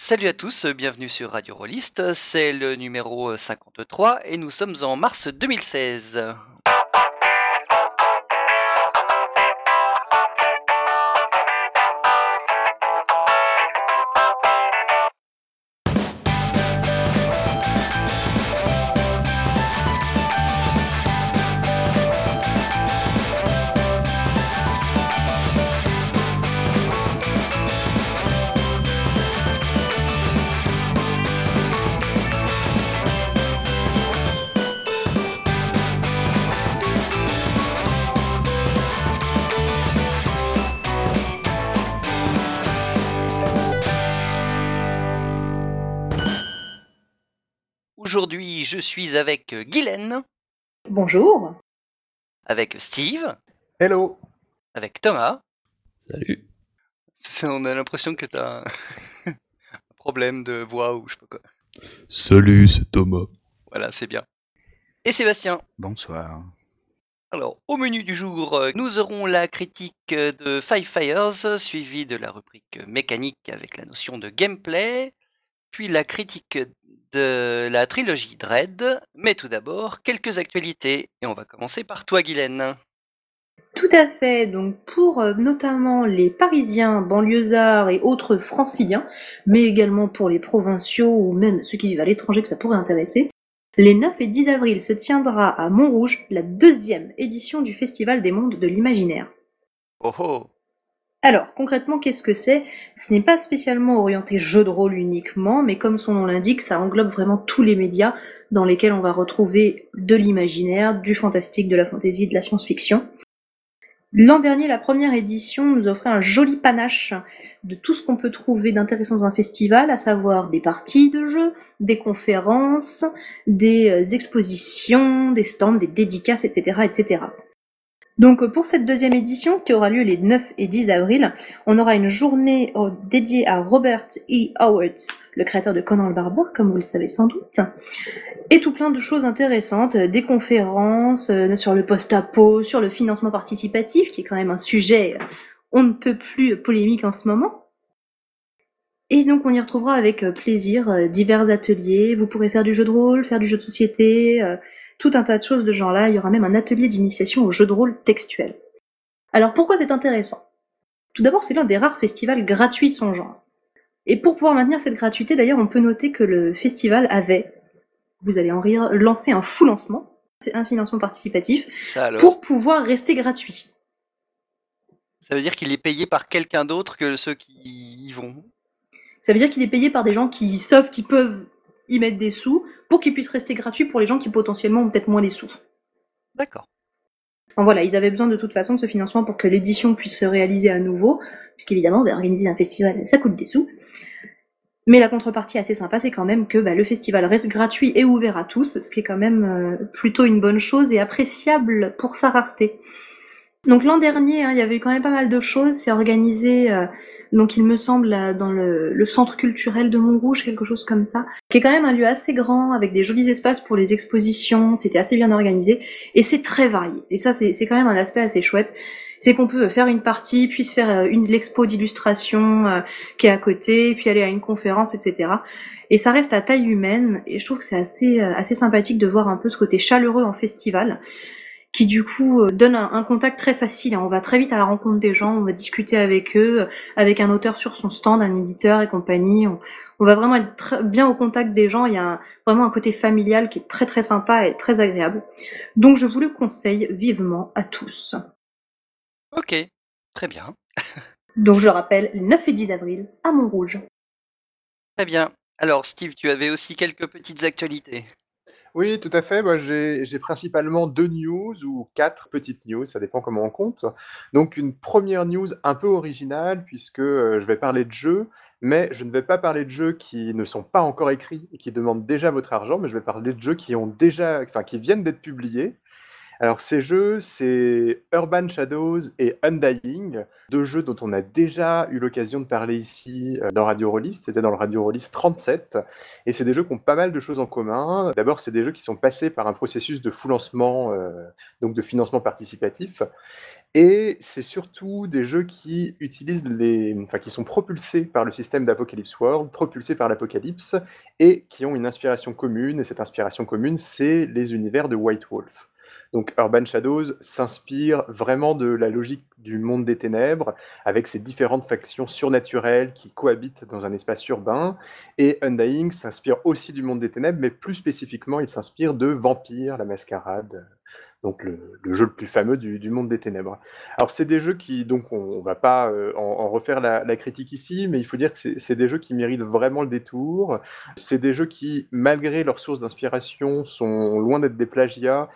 Salut à tous, bienvenue sur Radio Rollist, c'est le numéro 53 et nous sommes en mars 2016. Je suis avec Guylaine, Bonjour. avec Steve, Hello avec Thomas. Salut. C'est- On a l'impression que t'as un problème de voix ou je sais pas quoi. Salut, c'est Thomas. Voilà, c'est bien. Et Sébastien. Bonsoir. Alors, au menu du jour, euh, nous aurons la critique euh, de Five Fires, suivie de la rubrique mécanique avec la notion de gameplay, puis la critique de la trilogie Dread. Mais tout d'abord, quelques actualités. Et on va commencer par toi, Guylaine. Tout à fait. Donc pour euh, notamment les Parisiens, banlieusards et autres franciliens, mais également pour les provinciaux ou même ceux qui vivent à l'étranger que ça pourrait intéresser, les 9 et 10 avril se tiendra à Montrouge la deuxième édition du Festival des mondes de l'imaginaire. Oh oh Alors, concrètement, qu'est-ce que c'est? Ce n'est pas spécialement orienté jeu de rôle uniquement, mais comme son nom l'indique, ça englobe vraiment tous les médias dans lesquels on va retrouver de l'imaginaire, du fantastique, de la fantasy, de la science-fiction. L'an dernier, la première édition nous offrait un joli panache de tout ce qu'on peut trouver d'intéressant dans un festival, à savoir des parties de jeux, des conférences, des euh, expositions, des stands, des dédicaces, etc., etc. Donc pour cette deuxième édition, qui aura lieu les 9 et 10 avril, on aura une journée euh, dédiée à Robert E. Howard, le créateur de Conan le Barbare, comme vous le savez sans doute, et tout plein de choses intéressantes, euh, des conférences euh, sur le post-apo, sur le financement participatif, qui est quand même un sujet on ne peut plus polémique en ce moment. Et donc on y retrouvera avec plaisir divers ateliers, vous pourrez faire du jeu de rôle, faire du jeu de société, tout un tas de choses de ce genre-là. Il y aura même un atelier d'initiation au jeu de rôle textuel. Alors pourquoi c'est intéressant? Tout d'abord, c'est l'un des rares festivals gratuits de son genre. Et pour pouvoir maintenir cette gratuité, d'ailleurs, on peut noter que le festival avait, vous allez en rire, lancé un fou lancement, un financement participatif, Ça pour pouvoir rester gratuit. Ça veut dire qu'il est payé par quelqu'un d'autre que ceux qui y vont? Ça veut dire qu'il est payé par des gens qui savent qu'ils peuvent y mettre des sous pour qu'il puisse rester gratuit pour les gens qui potentiellement ont peut-être moins les sous. D'accord. Enfin, voilà, ils avaient besoin de toute façon de ce financement pour que l'édition puisse se réaliser à nouveau, puisqu'évidemment, bah, organiser un festival, ça coûte des sous. Mais la contrepartie assez sympa, c'est quand même que bah, le festival reste gratuit et ouvert à tous, ce qui est quand même euh, plutôt une bonne chose et appréciable pour sa rareté. Donc l'an dernier, hein, il y avait eu quand même pas mal de choses. C'est organisé, euh, donc il me semble, là, dans le, centre culturel de Montrouge, quelque chose comme ça, qui est quand même un lieu assez grand, avec des jolis espaces pour les expositions. C'était assez bien organisé et c'est très varié. Et ça, c'est quand même un aspect assez chouette. C'est qu'on peut faire une partie, puis faire euh, une l'expo d'illustration euh, qui est à côté, puis aller à une conférence, etc. Et ça reste à taille humaine, et je trouve que c'est assez, euh, assez sympathique de voir un peu ce côté chaleureux en festival, qui du coup euh, donne un, un contact très facile. On va très vite à la rencontre des gens, on va discuter avec eux, euh, avec un auteur sur son stand, un éditeur et compagnie. On, on va vraiment être très- bien au contact des gens. Il y a un- vraiment un côté familial qui est très très sympa et très agréable. Donc je vous le conseille vivement à tous. Ok, très bien. Donc je rappelle, le 9 et 10 avril à Montrouge. Très bien. Alors, Steve, tu avais aussi quelques petites actualités. Oui, tout à fait. Moi, j'ai principalement deux news ou quatre petites news, ça dépend comment on compte. Donc, une première news un peu originale, puisque euh, je vais parler de jeux, mais je ne vais pas parler de jeux qui ne sont pas encore écrits et qui demandent déjà votre argent, mais je vais parler de jeux qui ont déjà, qui viennent d'être publiés. Alors ces jeux, c'est Urban Shadows et Undying, deux jeux dont on a déjà eu l'occasion de parler ici euh, dans Radio Rollist, c'était dans le Radio Rollist 37, et c'est des jeux qui ont pas mal de choses en commun. D'abord, c'est des jeux qui sont passés par un processus de full lancement, euh, donc de financement participatif, et c'est surtout des jeux qui utilisent les, enfin qui sont propulsés par le système d'Apocalypse World, propulsés par l'Apocalypse, et qui ont une inspiration commune. Et cette inspiration commune, c'est les univers de White Wolf. Donc Urban Shadows s'inspire vraiment de la logique du monde des ténèbres, avec ses différentes factions surnaturelles qui cohabitent dans un espace urbain. Et Undying s'inspire aussi du monde des ténèbres, mais plus spécifiquement, il s'inspire de Vampire, la mascarade, donc le, jeu le plus fameux du, monde des ténèbres. Alors c'est des jeux qui, donc on, ne va pas euh, en, refaire la, critique ici, mais il faut dire que c'est des jeux qui méritent vraiment le détour. C'est des jeux qui, malgré leurs sources d'inspiration, sont loin d'être des plagiats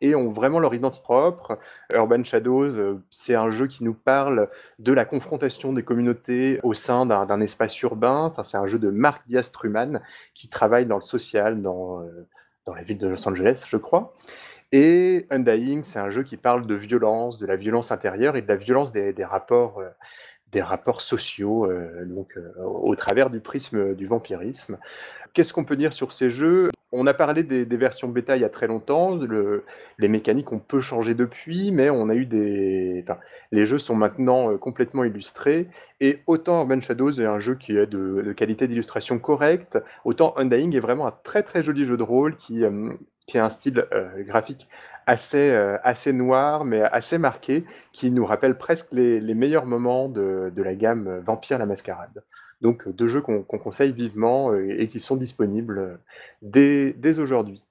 et ont vraiment leur identité propre. Urban Shadows, euh, c'est un jeu qui nous parle de la confrontation des communautés au sein d'un espace urbain. Enfin, c'est un jeu de Mark Diaz-Truman qui travaille dans le social dans, euh, dans la ville de Los Angeles, je crois. Et Undying, c'est un jeu qui parle de violence, de la violence intérieure et de la violence des, rapports, euh, des rapports sociaux, donc au travers du prisme du vampirisme. Qu'est-ce qu'on peut dire sur ces jeux? On a parlé des, versions bêta il y a très longtemps. les mécaniques ont peu changé depuis, mais on a eu des. les jeux sont maintenant complètement illustrés. Et autant Urban Shadows est un jeu qui est de, qualité d'illustration correcte, autant Undying est vraiment un très très joli jeu de rôle qui, qui a un style euh, graphique assez, euh, assez noir, mais assez marqué, qui nous rappelle presque les, meilleurs moments de, la gamme Vampire la Mascarade. Donc deux jeux qu'on conseille vivement et, qui sont disponibles dès, dès aujourd'hui.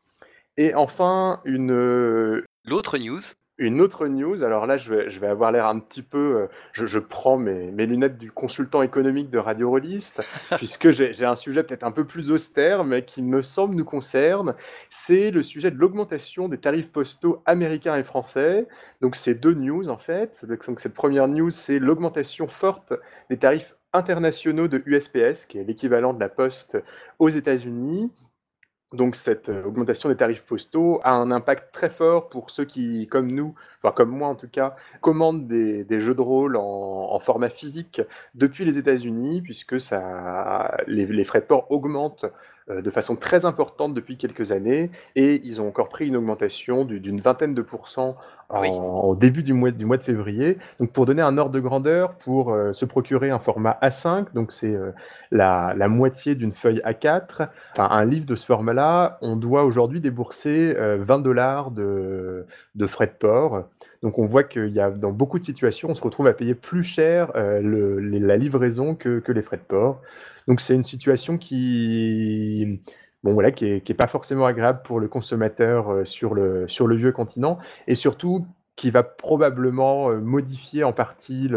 Et enfin, une... L'autre news une autre news, alors là je vais, je vais avoir l'air un petit peu, je, je prends mes, mes, lunettes du consultant économique de Radio Rollist, puisque j'ai un sujet peut-être un peu plus austère, mais qui me semble nous concerne, c'est le sujet de l'augmentation des tarifs postaux américains et français. Donc c'est deux news en fait. Donc cette première news, c'est l'augmentation forte des tarifs internationaux de USPS, qui est l'équivalent de la poste aux États-Unis, donc cette euh, augmentation des tarifs postaux a un impact très fort pour ceux qui, comme nous, enfin comme moi en tout cas, commandent des, jeux de rôle en, format physique depuis les États-Unis, puisque ça, les, frais de port augmentent de façon très importante depuis quelques années, et ils ont encore pris une augmentation d'une vingtaine de pourcents en, début du mois, du mois de février. Donc pour donner un ordre de grandeur, pour euh, se procurer un format A5, donc c'est euh, la, la, moitié d'une feuille A4, enfin un livre de ce format-là, on doit aujourd'hui débourser 20 dollars de, de, frais de port. Donc on voit qu'il y a dans beaucoup de situations, on se retrouve à payer plus cher le, la livraison que, que les frais de port. Donc c'est une situation qui, bon, n'est pas forcément agréable pour le consommateur euh, sur, le, sur le vieux continent, et surtout qui va probablement euh, modifier en partie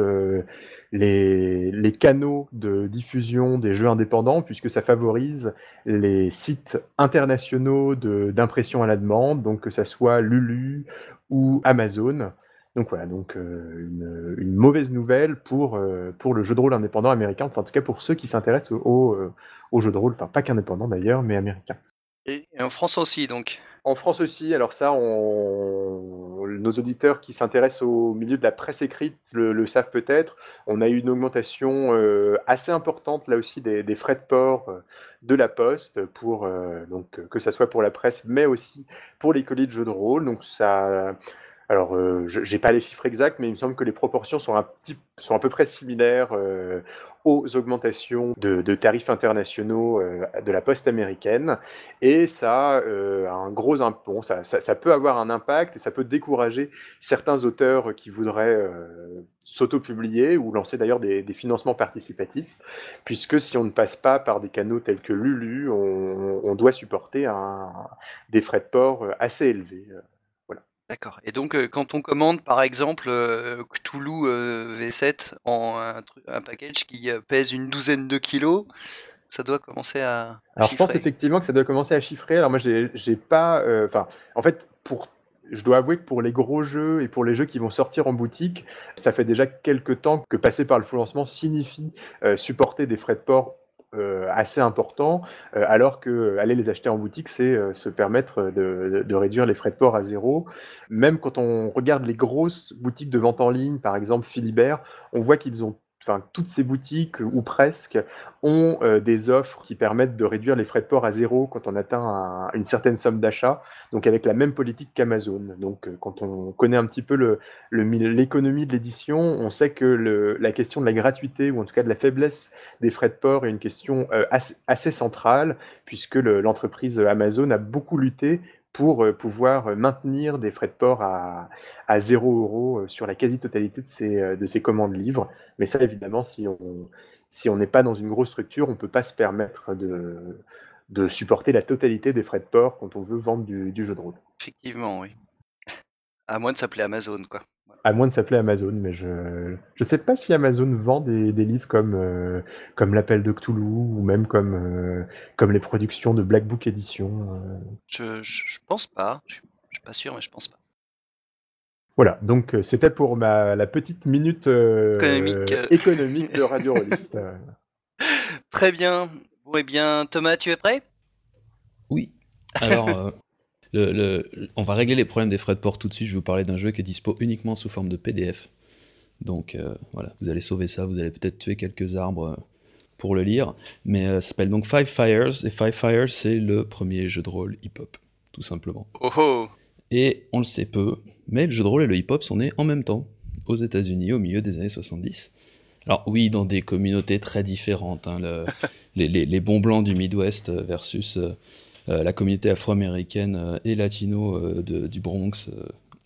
les, les, canaux de diffusion des jeux indépendants, puisque ça favorise les sites internationaux d'impression à la demande, donc que ce soit Lulu ou Amazon. Donc voilà, donc euh, une, mauvaise nouvelle pour, euh, pour le jeu de rôle indépendant américain, enfin en tout cas pour ceux qui s'intéressent au, euh, au, jeu de rôle, enfin pas qu'indépendant d'ailleurs, mais américain. Et, en France aussi donc. En France aussi, alors ça, on, nos auditeurs qui s'intéressent au milieu de la presse écrite le, savent peut-être, on a eu une augmentation assez importante là aussi des, des, frais de port de la poste, pour, donc, que ce soit pour la presse, mais aussi pour les colis de jeux de rôle, donc ça alors, euh, je n'ai pas les chiffres exacts, mais il me semble que les proportions sont, un à peu près similaires euh, aux augmentations de, tarifs internationaux euh, de la poste américaine. Et ça a un gros bon, ça, peut avoir un impact et ça peut décourager certains auteurs qui voudraient s'auto-publier ou lancer d'ailleurs des, financements participatifs, puisque si on ne passe pas par des canaux tels que Lulu, on, doit supporter des frais de port assez élevés. D'accord et donc quand on commande par exemple, Cthulhu, V7 en un package qui, pèse une douzaine de kilos, ça doit commencer à Alors je pense effectivement que ça doit commencer à chiffrer. Alors moi j'ai pas, enfin, en fait, pour je dois avouer que pour les gros jeux et pour les jeux qui vont sortir en boutique, ça fait déjà quelques temps que passer par le full lancement signifie, supporter des frais de port euh, assez important, euh, alors que aller les acheter en boutique, c'est se permettre de, de, réduire les frais de port à zéro. Même quand on regarde les grosses boutiques de vente en ligne, par exemple Philibert, on voit qu'ils ont enfin, toutes ces boutiques, ou presque, ont euh, des offres qui permettent de réduire les frais de port à zéro quand on atteint une certaine somme d'achat, donc avec la même politique qu'Amazon. Donc euh, quand on connaît un petit peu l'économie de l'édition, on sait que la question de la gratuité, ou en tout cas de la faiblesse des frais de port, est une question euh, assez, centrale, puisque l'entreprise Amazon a beaucoup lutté pour euh, pouvoir euh, maintenir des frais de port à, à 0 euros euh, sur la quasi-totalité de ces, de ces commandes livres. Mais ça, évidemment, si on si n'est pas dans une grosse structure, on ne peut pas se permettre de, de supporter la totalité des frais de port quand on veut vendre du jeu de rôle. Effectivement, oui. À moins de s'appeler Amazon, quoi. À moins de s'appeler Amazon, mais je ne sais pas si Amazon vend des, des livres comme, euh, comme l'appel de Cthulhu ou même comme, euh, comme les productions de Black Book Edition. Euh. Je, je, pense pas. Je, je suis pas sûr, mais je pense pas. Voilà, donc c'était pour ma, la petite minute économique. économique de Radio Rollist. Très bien. Bon, eh bien, Thomas, tu es prêt? Oui. Alors, on va régler les problèmes des frais de port tout de suite. Je vais vous parler d'un jeu qui est dispo uniquement sous forme de PDF. Donc euh, voilà, vous allez sauver ça, vous allez peut-être tuer quelques arbres euh, pour le lire. Mais euh, ça s'appelle donc Five Fires, et Five Fires, c'est le premier jeu de rôle hip-hop, tout simplement. Oh oh et on le sait peu, mais le jeu de rôle et le hip-hop sont nés en même temps, aux États-Unis, au milieu des années 70. Alors oui, dans des communautés très différentes, hein, les, bons blancs du Midwest versus euh, la communauté afro-américaine euh, et latino euh, du Bronx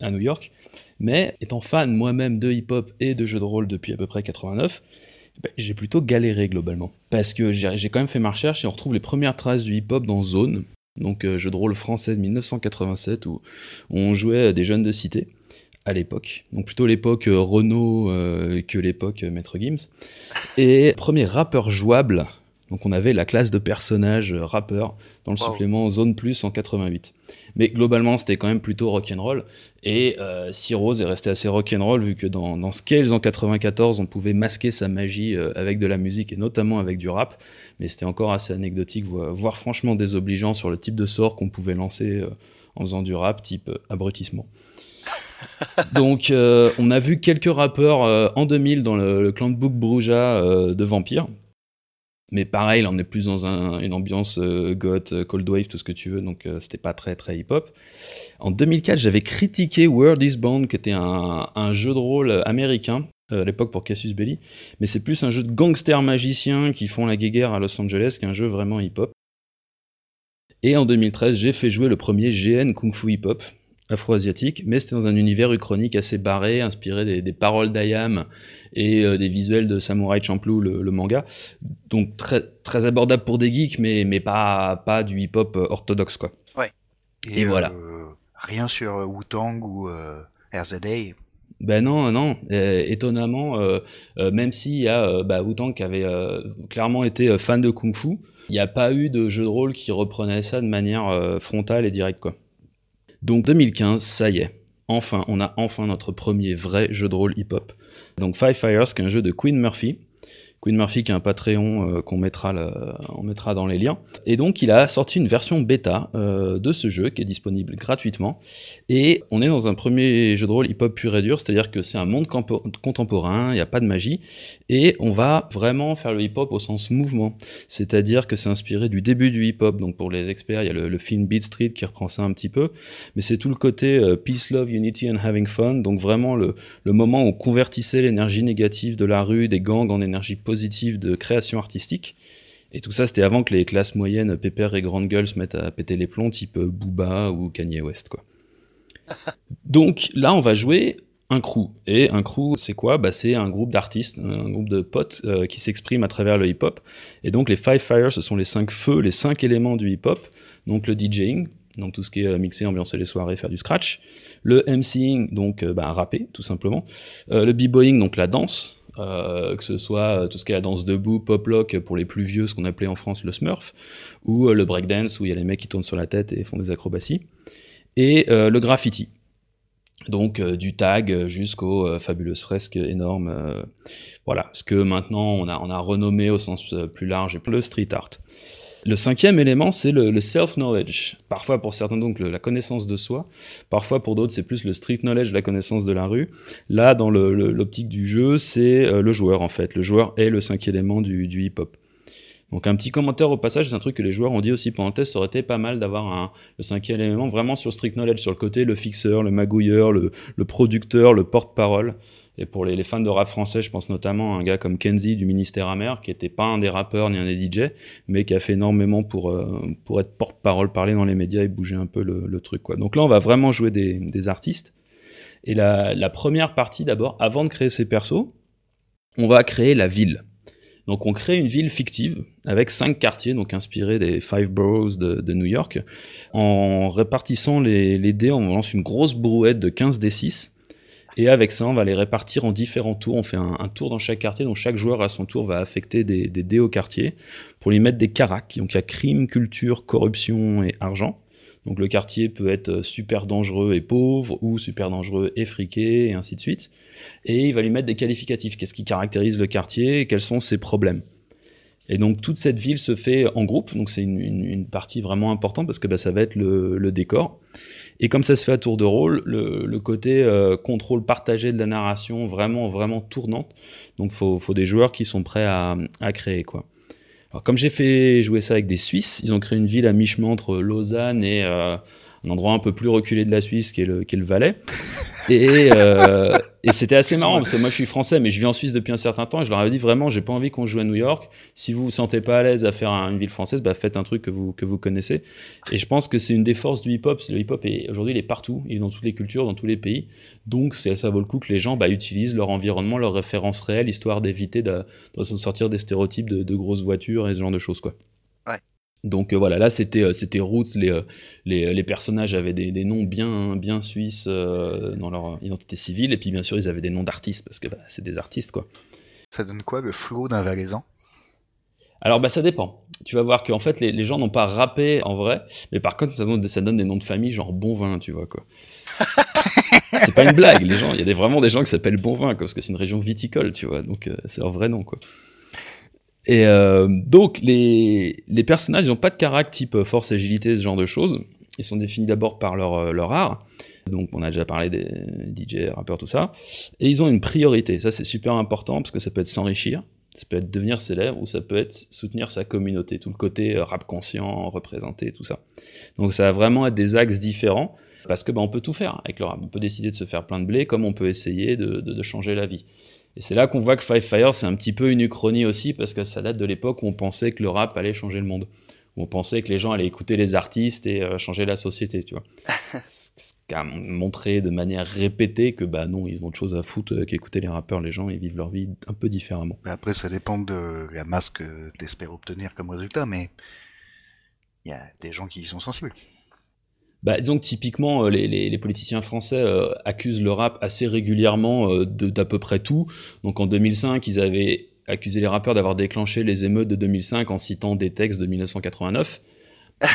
à New York. Mais étant fan moi-même de hip-hop et de jeux de rôle depuis à peu près 89, ben, j'ai plutôt galéré globalement. Parce que j'ai quand même fait ma recherche et on retrouve les premières traces du hip-hop dans Zone, donc jeu de rôle français de 1987 où on jouait des jeunes de cité à l'époque, donc plutôt l'époque Renault que l'époque Maître Gims. Et premier rappeur jouable donc on avait la classe de personnages euh, rappeurs dans le supplément Zone Plus en 88. Mais globalement, c'était quand même plutôt rock'n'roll. Et euh, Rose est resté assez rock'n'roll vu que dans, dans, Scales en 94, on pouvait masquer sa magie euh, avec de la musique et notamment avec du rap. Mais c'était encore assez anecdotique, voire, franchement désobligeant sur le type de sort qu'on pouvait lancer euh, en faisant du rap, type abrutissement. Donc, on a vu quelques rappeurs en 2000 dans le, le clan de Book Bruja de Vampire, mais pareil, on est plus dans une ambiance euh, goth, euh, cold wave, tout ce que tu veux, donc euh, c'était pas très très hip-hop. En 2004, j'avais critiqué World is Bound, qui était un, jeu de rôle américain, à l'époque pour Cassius Belli, mais c'est plus un jeu de gangsters magiciens qui font la guéguerre à Los Angeles qu'un jeu vraiment hip-hop. Et en 2013, j'ai fait jouer le premier GN Kung Fu Hip-Hop, afro-asiatique, mais c'était dans un univers uchronique assez barré, inspiré des, paroles d'Ayam et euh, des visuels de Samurai Champloo, le, manga. Donc très, très abordable pour des geeks, mais, mais pas, pas du hip-hop euh, orthodoxe, quoi. Ouais. Et, voilà. Euh, rien sur Wu-Tang ou RZA ben non, non. étonnamment, même s'il y a bah, Wu-Tang qui avait clairement été fan de Kung Fu, il n'y a pas eu de jeu de rôle qui reprenait ça de manière frontale et directe, quoi. Donc 2015, ça y est. Enfin, on a enfin notre premier vrai jeu de rôle hip-hop. Donc Five Fires, qui est un jeu de Queen Murphy, Queen Murphy qui a un Patreon euh, qu'on mettra, on mettra dans les liens. Et donc il a sorti une version bêta euh, de ce jeu qui est disponible gratuitement. Et on est dans un premier jeu de rôle hip-hop pur et dur, c'est-à-dire que c'est un monde contemporain, il n'y a pas de magie. Et on va vraiment faire le hip-hop au sens mouvement. C'est-à-dire que c'est inspiré du début du hip-hop. Donc pour les experts, il y a le, film Beat Street qui reprend ça un petit peu. Mais c'est tout le côté euh, Peace, Love, Unity and Having Fun. Donc vraiment le, le moment où on convertissait l'énergie négative de la rue, des gangs en énergie positive positive de création artistique. Et tout ça, c'était avant que les classes moyennes, Pépère et Grande Gueule, se mettent à péter les plombs, type Booba ou Kanye West, quoi. Donc là, on va jouer un crew. Et un crew, c'est quoi? Bah, C'est un groupe d'artistes, un groupe de potes euh, qui s'expriment à travers le hip-hop. Et donc les Five Fires, ce sont les cinq feux, les cinq éléments du hip-hop. Donc le DJing, donc tout ce qui est euh, mixer, ambiancer les soirées, faire du scratch. Le MCing, donc euh, bah, rapper, tout simplement. le b-boying, donc la danse. Euh, que ce soit euh, tout ce qui est la danse debout, pop-lock pour les plus vieux, ce qu'on appelait en France le smurf, ou euh, le breakdance où il y a les mecs qui tournent sur la tête et font des acrobaties, et le graffiti. Donc du tag jusqu'aux fabuleuses fresques énormes. voilà, ce que maintenant on a, renommé au sens plus large le street art. Le cinquième élément, c'est le, self-knowledge. Parfois pour certains, donc la connaissance de soi. Parfois pour d'autres, c'est plus le street knowledge, la connaissance de la rue. Là, dans l'optique du jeu, c'est le joueur en fait. Le joueur est le cinquième élément du, du hip-hop. Donc un petit commentaire au passage, c'est un truc que les joueurs ont dit aussi pendant le test, ça aurait été pas mal d'avoir le cinquième élément vraiment sur strict knowledge, sur le côté le fixeur, le magouilleur, le, producteur, le porte-parole. Et pour les, fans de rap français, je pense notamment à un gars comme Kenzie du Ministère Amer, qui n'était pas un des rappeurs ni un des DJ, mais qui a fait énormément pour, euh, pour être porte-parole, parler dans les médias et bouger un peu le, truc. Donc là, on va vraiment jouer des, artistes. Et la, première partie, d'abord, avant de créer ces persos, on va créer la ville. Donc on crée une ville fictive avec cinq quartiers, donc inspirés des Five Boroughs de, New York. En répartissant les, dés, on lance une grosse brouette de 15 D6. Et avec ça, on va les répartir en différents tours. On fait un, tour dans chaque quartier, donc chaque joueur à son tour va affecter des, des dés au quartier pour lui mettre des caracs. Donc il y a crime, culture, corruption et argent. Donc le quartier peut être super dangereux et pauvre, ou super dangereux et friqué, et ainsi de suite. Et il va lui mettre des qualificatifs. Qu'est-ce qui caractérise le quartier? Quels sont ses problèmes? Et donc toute cette ville se fait en groupe, donc c'est une, partie vraiment importante parce que bah, ça va être le, décor. Et comme ça se fait à tour de rôle, le, côté euh, contrôle partagé de la narration vraiment vraiment tournante. Donc faut, faut des joueurs qui sont prêts à, à créer quoi. Alors, comme j'ai fait jouer ça avec des Suisses, ils ont créé une ville à mi-chemin entre Lausanne et euh, un endroit un peu plus reculé de la Suisse qui est le, qui est le Valais. Et, euh, et c'était assez marrant parce que moi je suis français mais je vis en Suisse depuis un certain temps et je leur avais dit vraiment j'ai pas envie qu'on joue à New York. Si vous vous sentez pas à l'aise à faire une ville française, bah faites un truc que vous, que vous connaissez. Et je pense que c'est une des forces du hip-hop. Le hip-hop aujourd'hui il est partout, il est dans toutes les cultures, dans tous les pays. Donc ça vaut le coup que les gens bah, utilisent leur environnement, leurs références réelles, histoire d'éviter de, de, sortir des stéréotypes de, de grosses voitures et ce genre de choses quoi. Donc euh, voilà, là c'était euh, c'était Roots, les, euh, les, les, personnages avaient des, des, noms bien bien suisses dans leur identité civile et puis bien sûr ils avaient des noms d'artistes parce que bah, c'est des artistes quoi. Ça donne quoi le flow d'un valaisan? Alors bah ça dépend. Tu vas voir qu'en fait les, les gens n'ont pas rappé en vrai, mais par contre ça donne, ça donne des noms de famille genre Bonvin, tu vois quoi. c'est pas une blague, les gens, il y a des, vraiment des gens qui s'appellent Bonvin parce que c'est une région viticole, tu vois, donc c'est leur vrai nom quoi. Et euh, donc, les, personnages, ils n'ont pas de caractère type euh, force, agilité, ce genre de choses. Ils sont définis d'abord par leur, euh, art. Donc, on a déjà parlé des DJ, rappeurs, tout ça. Et ils ont une priorité. Ça, c'est super important parce que ça peut être s'enrichir, ça peut être devenir célèbre ou ça peut être soutenir sa communauté. Tout le côté rap conscient, représenté, tout ça. Donc, ça va vraiment être des axes différents parce que bah, on peut tout faire avec le rap. On peut décider de se faire plein de blé comme on peut essayer de changer la vie. Et c'est là qu'on voit que Five Fire, c'est un petit peu une uchronie aussi, parce que ça date de l'époque où on pensait que le rap allait changer le monde. Où on pensait que les gens allaient écouter les artistes et euh, changer la société, tu vois. Ce qui a montré de manière répétée que, bah non, ils ont autre chose à foutre euh, qu'écouter les rappeurs. Les gens, ils vivent leur vie un peu différemment. après, ça dépend de la masse que tu espères obtenir comme résultat, mais il y a des gens qui y sont sensibles bah, disons que typiquement, euh, les, les, les politiciens français euh, accusent le rap assez régulièrement euh, d'à peu près tout. Donc en 2005, ils avaient accusé les rappeurs d'avoir déclenché les émeutes de 2005 en citant des textes de 1989.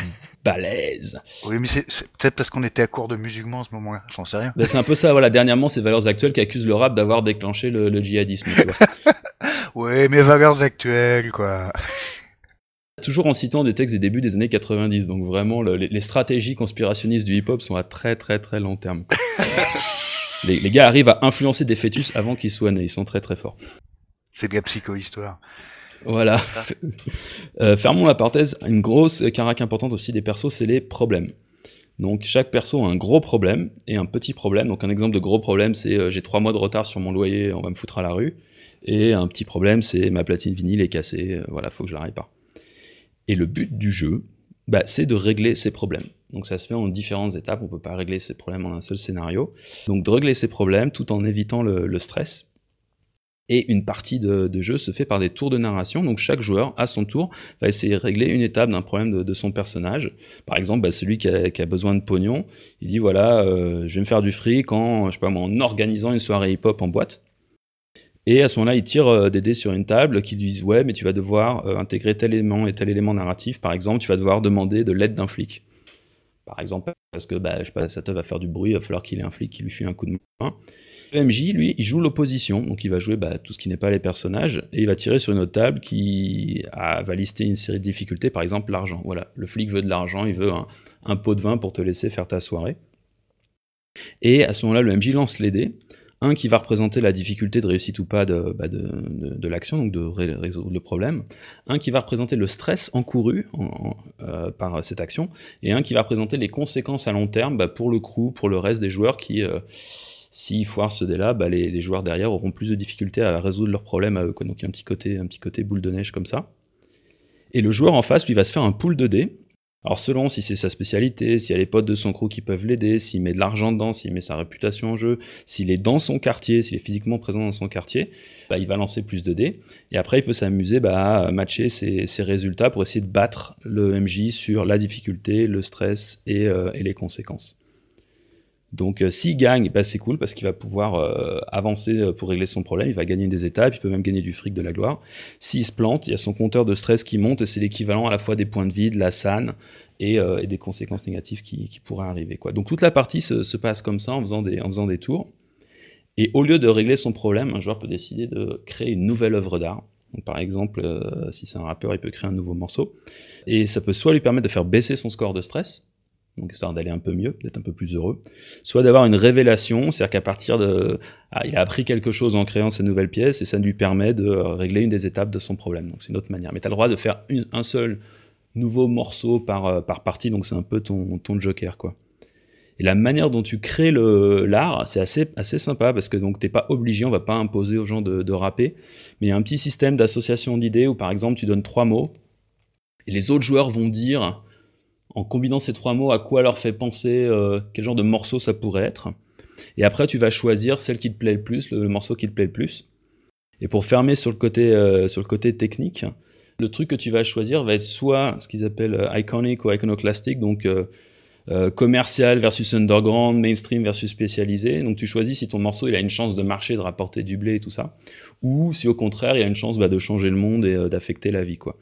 Balèze. Oui, mais c'est peut-être parce qu'on était à court de musulmans en ce moment-là, j'en sais rien. Bah, c'est un peu ça, voilà. Dernièrement, c'est Valeurs Actuelles qui accusent le rap d'avoir déclenché le, le djihadisme. oui, mais Valeurs Actuelles, quoi. Toujours en citant des textes des débuts des années 90, donc vraiment les, stratégies conspirationnistes du hip-hop sont à très très très long terme. les, les, gars arrivent à influencer des fœtus avant qu'ils soient nés, ils sont très très forts. C'est de la psycho-histoire. Voilà. euh, fermons la parenthèse, une grosse carac importante aussi des persos, c'est les problèmes. Donc chaque perso a un gros problème et un petit problème. Donc un exemple de gros problème, c'est euh, j'ai trois mois de retard sur mon loyer, on va me foutre à la rue. Et un petit problème, c'est ma platine vinyle est cassée, euh, voilà, faut que je la répare. Et le but du jeu, bah, c'est de régler ces problèmes. Donc ça se fait en différentes étapes, on ne peut pas régler ces problèmes en un seul scénario. Donc de régler ces problèmes tout en évitant le, stress. Et une partie de, jeu se fait par des tours de narration. Donc chaque joueur, à son tour, va essayer de régler une étape d'un problème de, son personnage. Par exemple, bah, celui qui a, besoin de pognon, il dit voilà, euh, je vais me faire du fric en, je sais pas en organisant une soirée hip-hop en boîte. Et à ce moment-là, il tire euh, des dés sur une table qui lui disent Ouais, mais tu vas devoir euh, intégrer tel élément et tel élément narratif. Par exemple, tu vas devoir demander de l'aide d'un flic. Par exemple, parce que bah, je sais va faire du bruit, il va falloir qu'il ait un flic qui lui file un coup de main. Le MJ, lui, il joue l'opposition, donc il va jouer bah, tout ce qui n'est pas les personnages, et il va tirer sur une autre table qui va lister une série de difficultés, par exemple l'argent. Voilà, le flic veut de l'argent, il veut un, pot de vin pour te laisser faire ta soirée. Et à ce moment-là, le MJ lance les dés, un qui va représenter la difficulté de réussite ou pas de, bah, l'action, donc de résoudre le problème, un qui va représenter le stress encouru euh, par cette action, et un qui va représenter les conséquences à long terme bah, pour le crew, pour le reste des joueurs qui, euh, s'ils foirent ce dé-là, bah, les, joueurs derrière auront plus de difficultés à résoudre leurs problèmes à eux. Donc il y a un petit, côté, un petit côté boule de neige comme ça. Et le joueur en face, lui, va se faire un pool de dés alors selon si c'est sa spécialité, s'il y a les potes de son crew qui peuvent l'aider, s'il met de l'argent dedans, s'il met sa réputation en jeu, s'il est dans son quartier, s'il est physiquement présent dans son quartier, bah, il va lancer plus de dés. Et après, il peut s'amuser bah, à matcher ses, résultats pour essayer de battre le MJ sur la difficulté, le stress et euh, les conséquences. Donc euh, s'il gagne, bah, c'est cool parce qu'il va pouvoir euh, avancer euh, pour régler son problème, il va gagner des étapes, il peut même gagner du fric, de la gloire. S'il se plante, il y a son compteur de stress qui monte et c'est l'équivalent à la fois des points de vie, de la SAN et, des conséquences négatives qui, pourraient arriver. Donc toute la partie se, passe comme ça en faisant des tours. Et au lieu de régler son problème, un joueur peut décider de créer une nouvelle œuvre d'art. par exemple, si c'est un rappeur, il peut créer un nouveau morceau. Et ça peut soit lui permettre de faire baisser son score de stress, donc histoire d'aller un peu mieux, d'être un peu plus heureux, soit d'avoir une révélation, c'est-à-dire qu'à partir de... Ah, il a appris quelque chose en créant cette nouvelle pièce et ça lui permet de régler une des étapes de son problème. Donc c'est une autre manière. Mais tu as le droit de faire un seul nouveau morceau par, euh, par partie, donc c'est un peu ton, ton joker, quoi. Et la manière dont tu crées l'art, c'est assez, assez sympa parce que donc t'es pas obligé, on va pas imposer aux gens de, de rapper, mais il y a un petit système d'association d'idées où par exemple tu donnes trois mots et les autres joueurs vont dire en combinant ces trois mots, à quoi leur fait penser, euh, quel genre de morceau ça pourrait être. Et après, tu vas choisir celle qui te plaît le plus, le, morceau qui te plaît le plus. Et pour fermer sur le côté, euh, sur le côté technique, le truc que tu vas choisir va être soit ce qu'ils appellent euh, iconic ou iconoclastic, donc commercial versus underground, mainstream versus spécialisé. Donc tu choisis si ton morceau il a une chance de marcher, de rapporter du blé et tout ça, ou si au contraire il a une chance bah, de changer le monde et d'affecter la vie. quoi.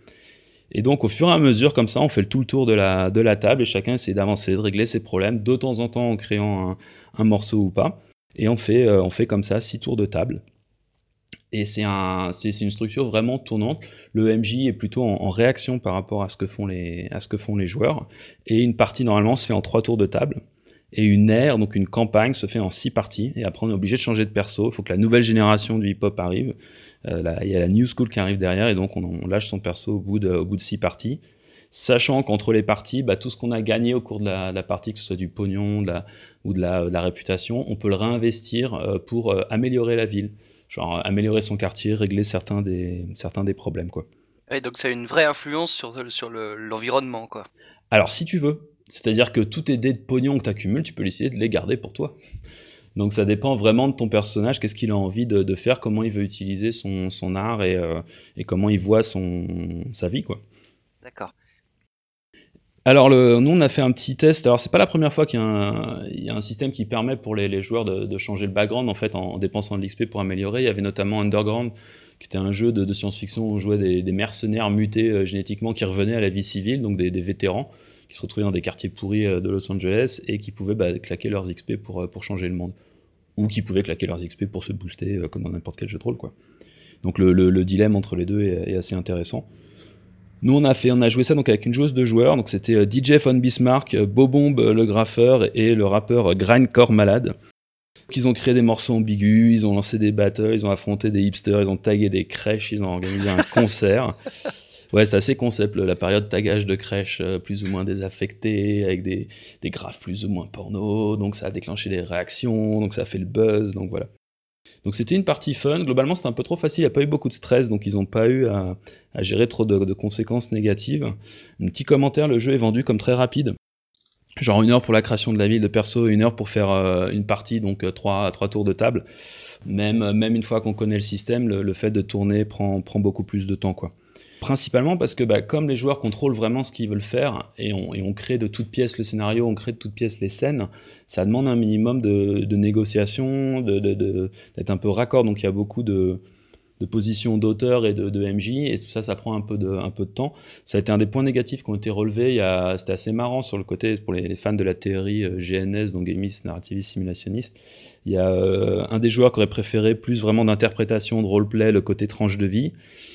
Et donc, au fur et à mesure, comme ça, on fait tout le tour de la, de la table et chacun essaie d'avancer, de régler ses problèmes, de temps en temps en créant un, morceau ou pas. Et on fait, euh, on fait comme ça six tours de table. Et c'est un, une structure vraiment tournante. Le MJ est plutôt en, réaction par rapport à ce, que font les, à ce que font les joueurs. Et une partie, normalement, se fait en trois tours de table. Et une ère, donc une campagne, se fait en six parties. Et après, on est obligé de changer de perso. Il faut que la nouvelle génération du hip-hop arrive. Euh, il y a la New School qui arrive derrière et donc on, lâche son perso au bout de, au bout de six parties. Sachant qu'entre les parties, bah, tout ce qu'on a gagné au cours de la, partie, que ce soit du pognon ou de la, réputation, on peut le réinvestir euh, pour euh, améliorer la ville. Genre améliorer son quartier, régler certains des, certains des problèmes. Quoi. donc ça a une vraie influence sur, sur l'environnement. quoi. Alors si tu veux, c'est-à-dire que tous tes dés de pognon que tu accumules, tu peux essayer de les garder pour toi. Donc ça dépend vraiment de ton personnage, qu'est-ce qu'il a envie de, faire, comment il veut utiliser son, art euh, et, comment il voit son, sa vie. quoi. D'accord. Alors, le, nous, on a fait un petit test. Alors, c'est pas la première fois qu'il y, a un système qui permet pour les, joueurs de, changer le background en fait en, dépensant de l'XP pour améliorer. Il y avait notamment Underground, qui était un jeu de, science-fiction où on jouait des, mercenaires mutés euh, génétiquement qui revenaient à la vie civile, donc des, vétérans qui se retrouvaient dans des quartiers pourris euh, de Los Angeles et qui pouvaient bah, claquer leurs XP pour, pour changer le monde ou qui pouvaient claquer leurs XP pour se booster euh, comme dans n'importe quel jeu de rôle. Quoi. Donc le, dilemme entre les deux est, assez intéressant. Nous on a fait, on a joué ça donc avec une joueuse de joueurs, donc c'était euh, DJ von Bismarck, euh, Bobomb le graffeur et le rappeur Grindcore Malade. Ils ont créé des morceaux ambigus, ils ont lancé des battles, ils ont affronté des hipsters, ils ont tagué des crèches, ils ont organisé un concert. Ouais, c'est assez concept, la période tagage de crèche euh, plus ou moins désaffectée, avec des, graphes plus ou moins porno, donc ça a déclenché des réactions, donc ça a fait le buzz, donc voilà. Donc c'était une partie fun, globalement c'était un peu trop facile, il n'y a pas eu beaucoup de stress, donc ils n'ont pas eu à, gérer trop de, conséquences négatives. Un petit commentaire, le jeu est vendu comme très rapide. Genre une heure pour la création de la ville de perso, une heure pour faire euh, une partie, donc euh, trois, trois tours de table. Même, une fois qu'on connaît le système, le, le, fait de tourner prend, prend beaucoup plus de temps. quoi. Principalement parce que bah, comme les joueurs contrôlent vraiment ce qu'ils veulent faire et on, crée de toutes pièces le scénario, on crée de toutes pièces les scènes, ça demande un minimum de, négociation, d'être un peu raccord. Donc il y a beaucoup de, de position d'auteur et de, MJ, et tout ça, ça prend un peu, de, un peu de temps. Ça a été un des points négatifs qui ont été relevés. C'était assez marrant sur le côté, pour les, fans de la théorie euh, GNS, donc Gamist, Narrativist, Simulationniste. Il y a euh, un des joueurs qui aurait préféré plus vraiment d'interprétation, de roleplay, le côté tranche de vie.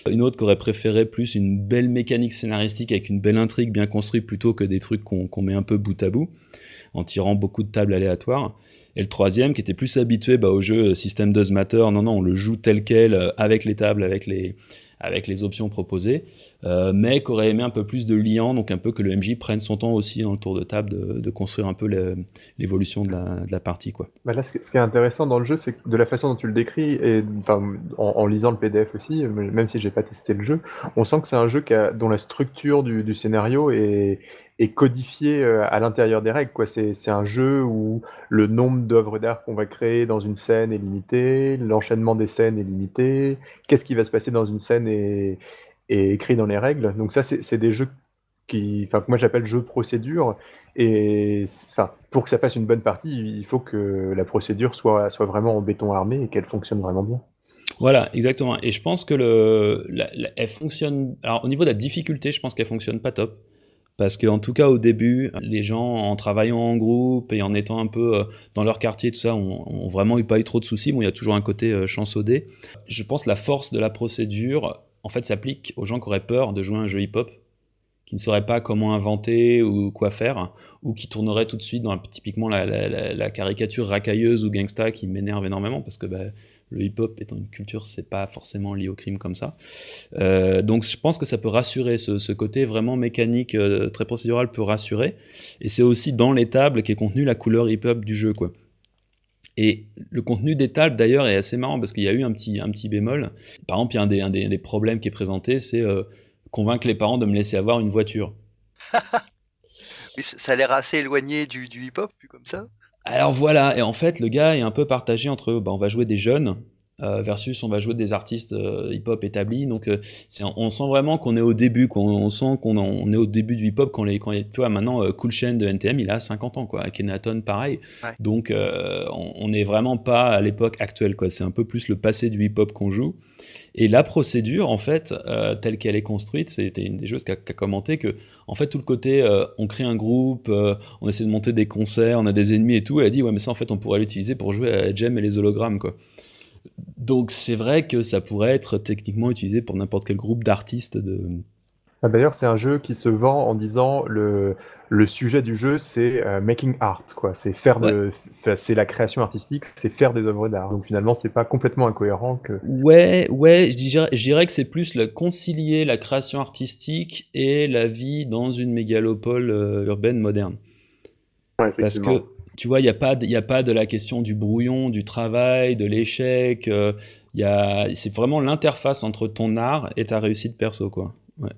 Une autre qui aurait préféré plus une belle mécanique scénaristique avec une belle intrigue bien construite plutôt que des trucs qu'on met un peu bout à bout en tirant beaucoup de tables aléatoires. Et le troisième, qui était plus habitué bah, au jeu System Does Matter, non, non, on le joue tel quel, euh, avec les tables, avec les, avec les options proposées, euh, mais qui aurait aimé un peu plus de liant, donc un peu que le MJ prenne son temps aussi dans le tour de table de, construire un peu l'évolution de, la, partie. Quoi. Bah là, ce, qui est intéressant dans le jeu, c'est que de la façon dont tu le décris, et en, en, lisant le PDF aussi, même si j'ai pas testé le jeu, on sent que c'est un jeu qui a, dont la structure du, du scénario est, est codifié euh, à l'intérieur des règles. Quoi. C'est, un jeu où le nombre d'œuvres d'art qu'on va créer dans une scène est limité, l'enchaînement des scènes est limité, qu'est-ce qui va se passer dans une scène est, écrit dans les règles. Donc ça, c'est, des jeux qui, enfin, que moi j'appelle jeux procédure. Et enfin, pour que ça fasse une bonne partie, il faut que la procédure soit, soit vraiment en béton armé et qu'elle fonctionne vraiment bien. Voilà, exactement. Et je pense que le, elle fonctionne. Alors, au niveau de la difficulté, je pense qu'elle fonctionne pas top. Parce qu'en tout cas, au début, les gens, en travaillant en groupe et en étant un peu euh, dans leur quartier, tout ça, ont, vraiment eu pas eu trop de soucis. Bon, il y a toujours un côté euh, chanceux Je pense que la force de la procédure, en fait, s'applique aux gens qui auraient peur de jouer un jeu hip-hop, qui ne sauraient pas comment inventer ou quoi faire, ou qui tourneraient tout de suite dans typiquement la, caricature racailleuse ou gangsta qui m'énerve énormément parce que bah, le hip-hop étant une culture, c'est pas forcément lié au crime comme ça. Euh, donc je pense que ça peut rassurer, ce, côté vraiment mécanique, euh, très procédural peut rassurer. Et c'est aussi dans les tables qu'est contenu la couleur hip-hop du jeu. quoi. Et le contenu des tables, d'ailleurs, est assez marrant parce qu'il y a eu un petit, un petit bémol. Par exemple, il y a un des, problèmes qui est présenté, c'est euh, convaincre les parents de me laisser avoir une voiture. Ça a l'air assez éloigné du, du hip-hop, comme ça. Alors voilà, et en fait, le gars est un peu partagé entre bah, on va jouer des jeunes versus on va jouer des artistes euh, hip-hop établis. Donc euh, on sent vraiment qu'on est au début, qu'on on sent qu'on est au début du hip-hop quand, les, quand tu vois maintenant Cool Chain de NTM, il a 50 ans quoi, Kenaton pareil. Donc on n'est vraiment pas à l'époque actuelle quoi. C'est un peu plus le passé du hip-hop qu'on joue. Et la procédure, en fait, telle qu'elle est construite, c'était une des choses qu'a commenté que, en fait, tout le côté, on crée un groupe, on essaie de monter des concerts, on a des ennemis et tout. Elle a dit, ouais, mais ça, en fait, on pourrait l'utiliser pour jouer à Gem et les hologrammes, quoi. Donc c'est vrai que ça pourrait être techniquement utilisé pour n'importe quel groupe d'artistes. De... Ah, d'ailleurs, c'est un jeu qui se vend en disant le, le sujet du jeu, c'est euh, making art, quoi. C'est faire de, c'est la création artistique, c'est faire des œuvres d'art. Donc finalement, c'est pas complètement incohérent que. Ouais, ouais, je dirais, je dirais que c'est plus le concilier la création artistique et la vie dans une mégalopole euh, urbaine moderne. Ouais, Parce que tu vois, il n'y a, pas de, a pas de la question du brouillon, du travail, de l'échec. Euh, c'est vraiment l'interface entre ton art et ta réussite perso, quoi. Ouais.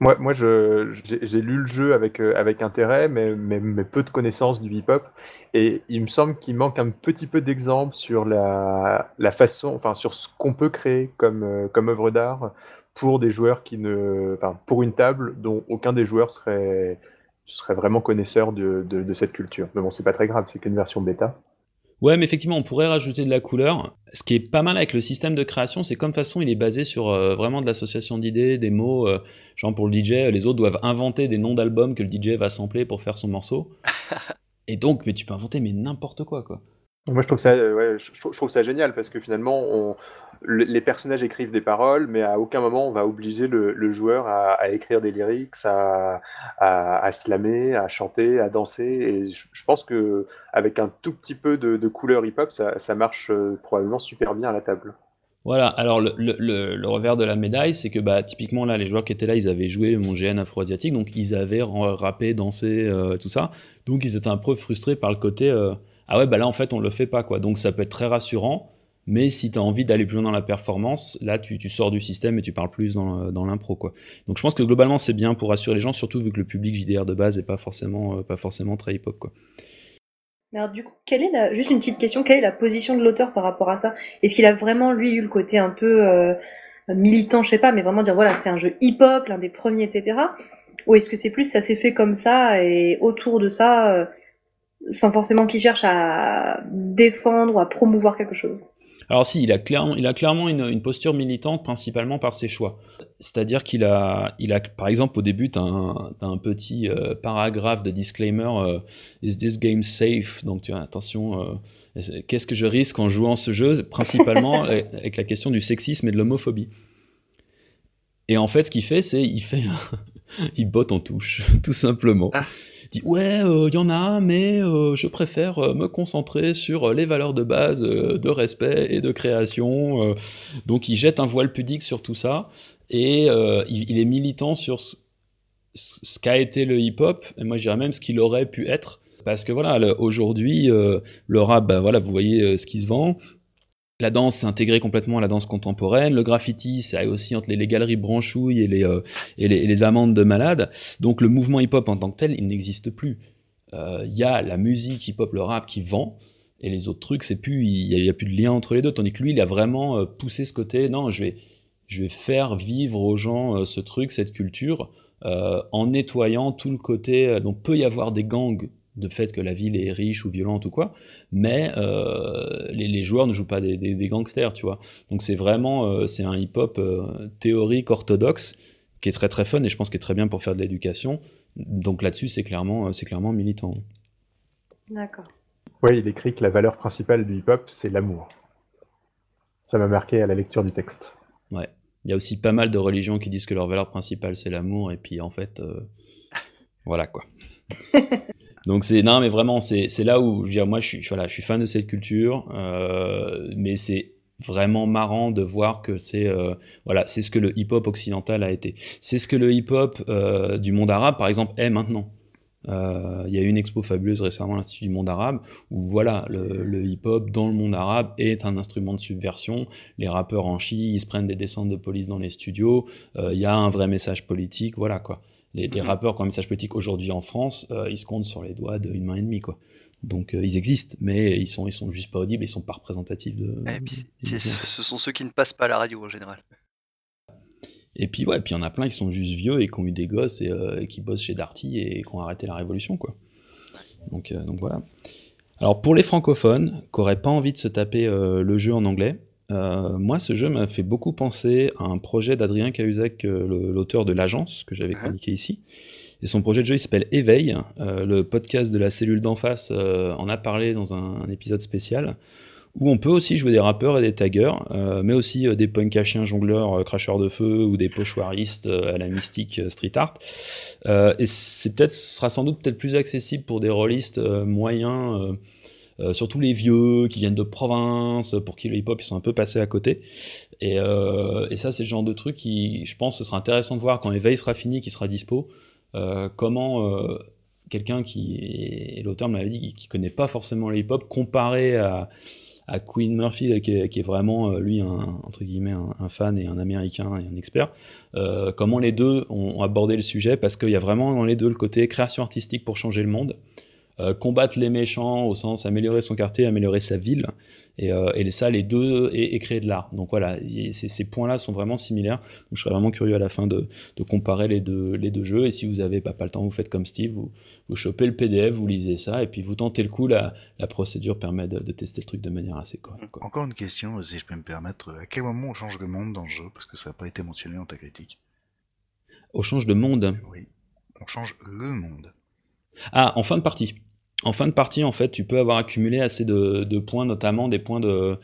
Moi, moi j'ai lu le jeu avec, euh, avec intérêt, mais, mais, peu de connaissances du hip-hop. Et il me semble qu'il manque un petit peu d'exemples sur la, la, façon, enfin, sur ce qu'on peut créer comme, euh, comme œuvre d'art pour des joueurs qui ne. Enfin, pour une table dont aucun des joueurs serait je serais vraiment connaisseur de, de, cette culture. Mais bon, c'est pas très grave, c'est qu'une version bêta. Ouais, mais effectivement, on pourrait rajouter de la couleur. Ce qui est pas mal avec le système de création, c'est comme façon, il est basé sur euh, vraiment de l'association d'idées, des mots. Euh, genre pour le DJ, les autres doivent inventer des noms d'albums que le DJ va sampler pour faire son morceau. Et donc, mais tu peux inventer mais n'importe quoi, quoi. Moi, je trouve ça, euh, ouais, je, ça génial parce que finalement, on, les personnages écrivent des paroles, mais à aucun moment on va obliger le, joueur à, écrire des lyrics, à, à, slammer, à chanter, à danser. Et je, pense que avec un tout petit peu de, couleur hip-hop, ça, marche euh, probablement super bien à la table. Voilà, alors le, revers de la médaille, c'est que bah, typiquement là, les joueurs qui étaient là, ils avaient joué mon GN afro-asiatique, donc ils avaient rappé, dansé, euh, tout ça. Donc ils étaient un peu frustrés par le côté ah ouais, bah là en fait on le fait pas quoi. Donc ça peut être très rassurant, mais si tu as envie d'aller plus loin dans la performance, là tu, sors du système et tu parles plus dans, dans l'impro quoi. Donc je pense que globalement c'est bien pour rassurer les gens, surtout vu que le public JDR de base est pas forcément, euh, pas forcément très hip-hop quoi. Alors du coup, quelle est juste une petite question, quelle est la position de l'auteur par rapport à ça? Est-ce qu'il a vraiment lui eu le côté un peu euh, militant, je sais pas, mais vraiment dire voilà c'est un jeu hip-hop, l'un des premiers, etc. Ou est-ce que c'est plus ça s'est fait comme ça et autour de ça euh, sans forcément qu'il cherche à défendre ou à promouvoir quelque chose. Alors si, il a clairement, il a clairement une, une posture militante, principalement par ses choix. C'est-à-dire qu'il a, il a, par exemple, au début, tu as, un petit euh, paragraphe de disclaimer euh, Is this game safe? Donc tu as attention, euh, qu'est-ce que je risque en jouant ce jeu? Principalement avec la question du sexisme et de l'homophobie. Et en fait, ce qu'il fait, c'est il fait, il botte en touche, tout simplement. Ah dit ouais, il euh, y en a, mais euh, je préfère euh, me concentrer sur les valeurs de base de respect et de création. donc il jette un voile pudique sur tout ça et il, est militant sur ce, qu'a été le hip-hop et moi je dirais même ce qu'il aurait pu être. Parce que voilà, aujourd'hui, le rap, ben voilà, vous voyez ce qui se vend. La danse s'est intégrée complètement à la danse contemporaine. Le graffiti, ça aussi entre les, galeries branchouilles et les, euh, et, les, amendes de malades. Donc le mouvement hip-hop en tant que tel, il n'existe plus. Il euh, y a la musique hip-hop, le rap qui vend, et les autres trucs, c'est plus, il n'y a, plus de lien entre les deux. Tandis que lui, il a vraiment euh, poussé ce côté, non, je vais, je vais faire vivre aux gens ce truc, cette culture, en nettoyant tout le côté. donc peut y avoir des gangs de fait que la ville est riche ou violente ou quoi, mais euh, les, joueurs ne jouent pas des, gangsters, tu vois. Donc c'est vraiment, euh, c'est un hip-hop euh, théorique orthodoxe qui est très très fun et je pense qu'il est très bien pour faire de l'éducation. Donc là-dessus, c'est clairement, c'est clairement militant. D'accord. Oui, il écrit que la valeur principale du hip-hop, c'est l'amour. Ça m'a marqué à la lecture du texte. Ouais. Il y a aussi pas mal de religions qui disent que leur valeur principale, c'est l'amour, et puis en fait, voilà quoi. Donc c'est non mais vraiment c'est là où je moi je suis voilà je suis fan de cette culture euh, mais c'est vraiment marrant de voir que c'est euh, voilà c'est ce que le hip hop occidental a été c'est ce que le hip hop euh, du monde arabe par exemple est maintenant il y a eu une expo fabuleuse récemment à l'Institut du monde arabe où voilà le, hip-hop dans le monde arabe est un instrument de subversion. Les rappeurs en chient, ils se prennent des descentes de police dans les studios. Il y a un vrai message politique, voilà quoi les, mhm. rappeurs qui ont un message politique aujourd'hui en France, euh, ils se comptent sur les doigts d'une main et demie, quoi. Donc euh, ils existent, mais ils sont, ils sont juste pas audibles, ils sont pas représentatifs de. Et puis, ce sont ceux qui ne passent pas à la radio en général. Et puis ouais, puis il y en a plein qui sont juste vieux et qui ont eu des gosses et, euh, qui bossent chez Darty et qui ont arrêté la révolution, quoi. Donc, donc voilà. Alors pour les francophones qui n'auraient pas envie de se taper le jeu en anglais, euh, moi, ce jeu m'a fait beaucoup penser à un projet d'Adrien Cahuzac, euh, l'auteur de l'agence que j'avais ah. chroniqué ici. Et son projet de jeu, il s'appelle Éveil. Euh, le podcast de la cellule d'en face en a parlé dans un, épisode spécial où on peut aussi jouer des rappeurs et des taggers, mais aussi des punk chiens jongleurs, cracheurs de feu ou des pochoiristes à la mystique street art. et c'est peut-être, ce sera sans doute peut-être plus accessible pour des rôlistes moyens euh, surtout les vieux qui viennent de province, pour qui le hip-hop ils sont un peu passés à côté. Et, euh, ça, c'est le genre de truc qui, je pense, ce sera intéressant de voir quand l'éveil sera fini, qui sera dispo, euh, comment quelqu'un qui, l'auteur m'avait dit, qui, connaît pas forcément le hip-hop, comparé à, Queen Murphy, qui est, vraiment, lui, un, entre guillemets, un, fan et un américain et un expert, comment les deux ont abordé le sujet, parce qu'il y a vraiment dans les deux le côté création artistique pour changer le monde, euh, combattre les méchants au sens améliorer son quartier, améliorer sa ville. Et, euh, et ça, les deux, et, créer de l'art. Donc voilà, ces, points-là sont vraiment similaires. Donc je serais vraiment curieux à la fin de, comparer les deux, les deux jeux. Et si vous n'avez pas, pas, le temps, vous faites comme Steve, vous, vous chopez le PDF, vous lisez ça, et puis vous tentez le coup. La, la procédure permet de, tester le truc de manière assez correcte. Encore une question, si je peux me permettre. À quel moment on change de monde dans le jeu? Parce que ça n'a pas été mentionné dans ta critique. On change de monde Oui, on change le monde. Ah, en fin de partie. En fin de partie, en fait, tu peux avoir accumulé assez de, points, notamment des points de,